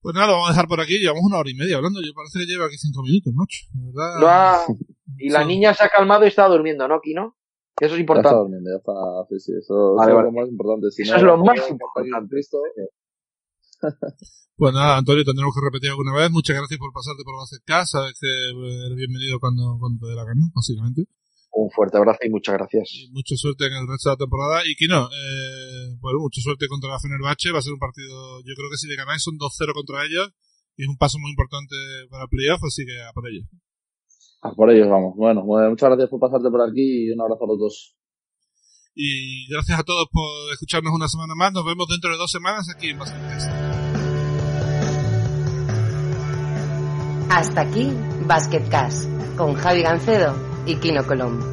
Pues nada, lo vamos a dejar por aquí. Llevamos una hora y media hablando. Yo parece que lleva aquí cinco minutos, macho. Verdad. Ha... Y la niña se ha calmado y está durmiendo, ¿no, Kino? Eso es importante. Ya está durmiendo, ya está. Sí, sí, eso, Vale, eso vale. es lo más importante. Si Eso no, es lo más importante. Cristo, Pues nada, Antonio, tendremos que repetir alguna vez. Muchas gracias por pasarte por Basket Sabes que eres bienvenido cuando, cuando te dé la gana, básicamente. Un fuerte abrazo y muchas gracias. Y mucha suerte en el resto de la temporada. Y Kino, eh, bueno, mucha suerte contra la Fenerbahce. Va a ser un partido, yo creo que si le ganáis son 2-0 contra ellos. Y es un paso muy importante para el playoff, así que a por ello. Ah, por ellos vamos. Bueno, bueno, muchas gracias por pasarte por aquí y un abrazo a los dos. Y gracias a todos por escucharnos una semana más. Nos vemos dentro de dos semanas aquí en Basket Hasta aquí Basket Cast con Javi Gancedo y Kino Colom.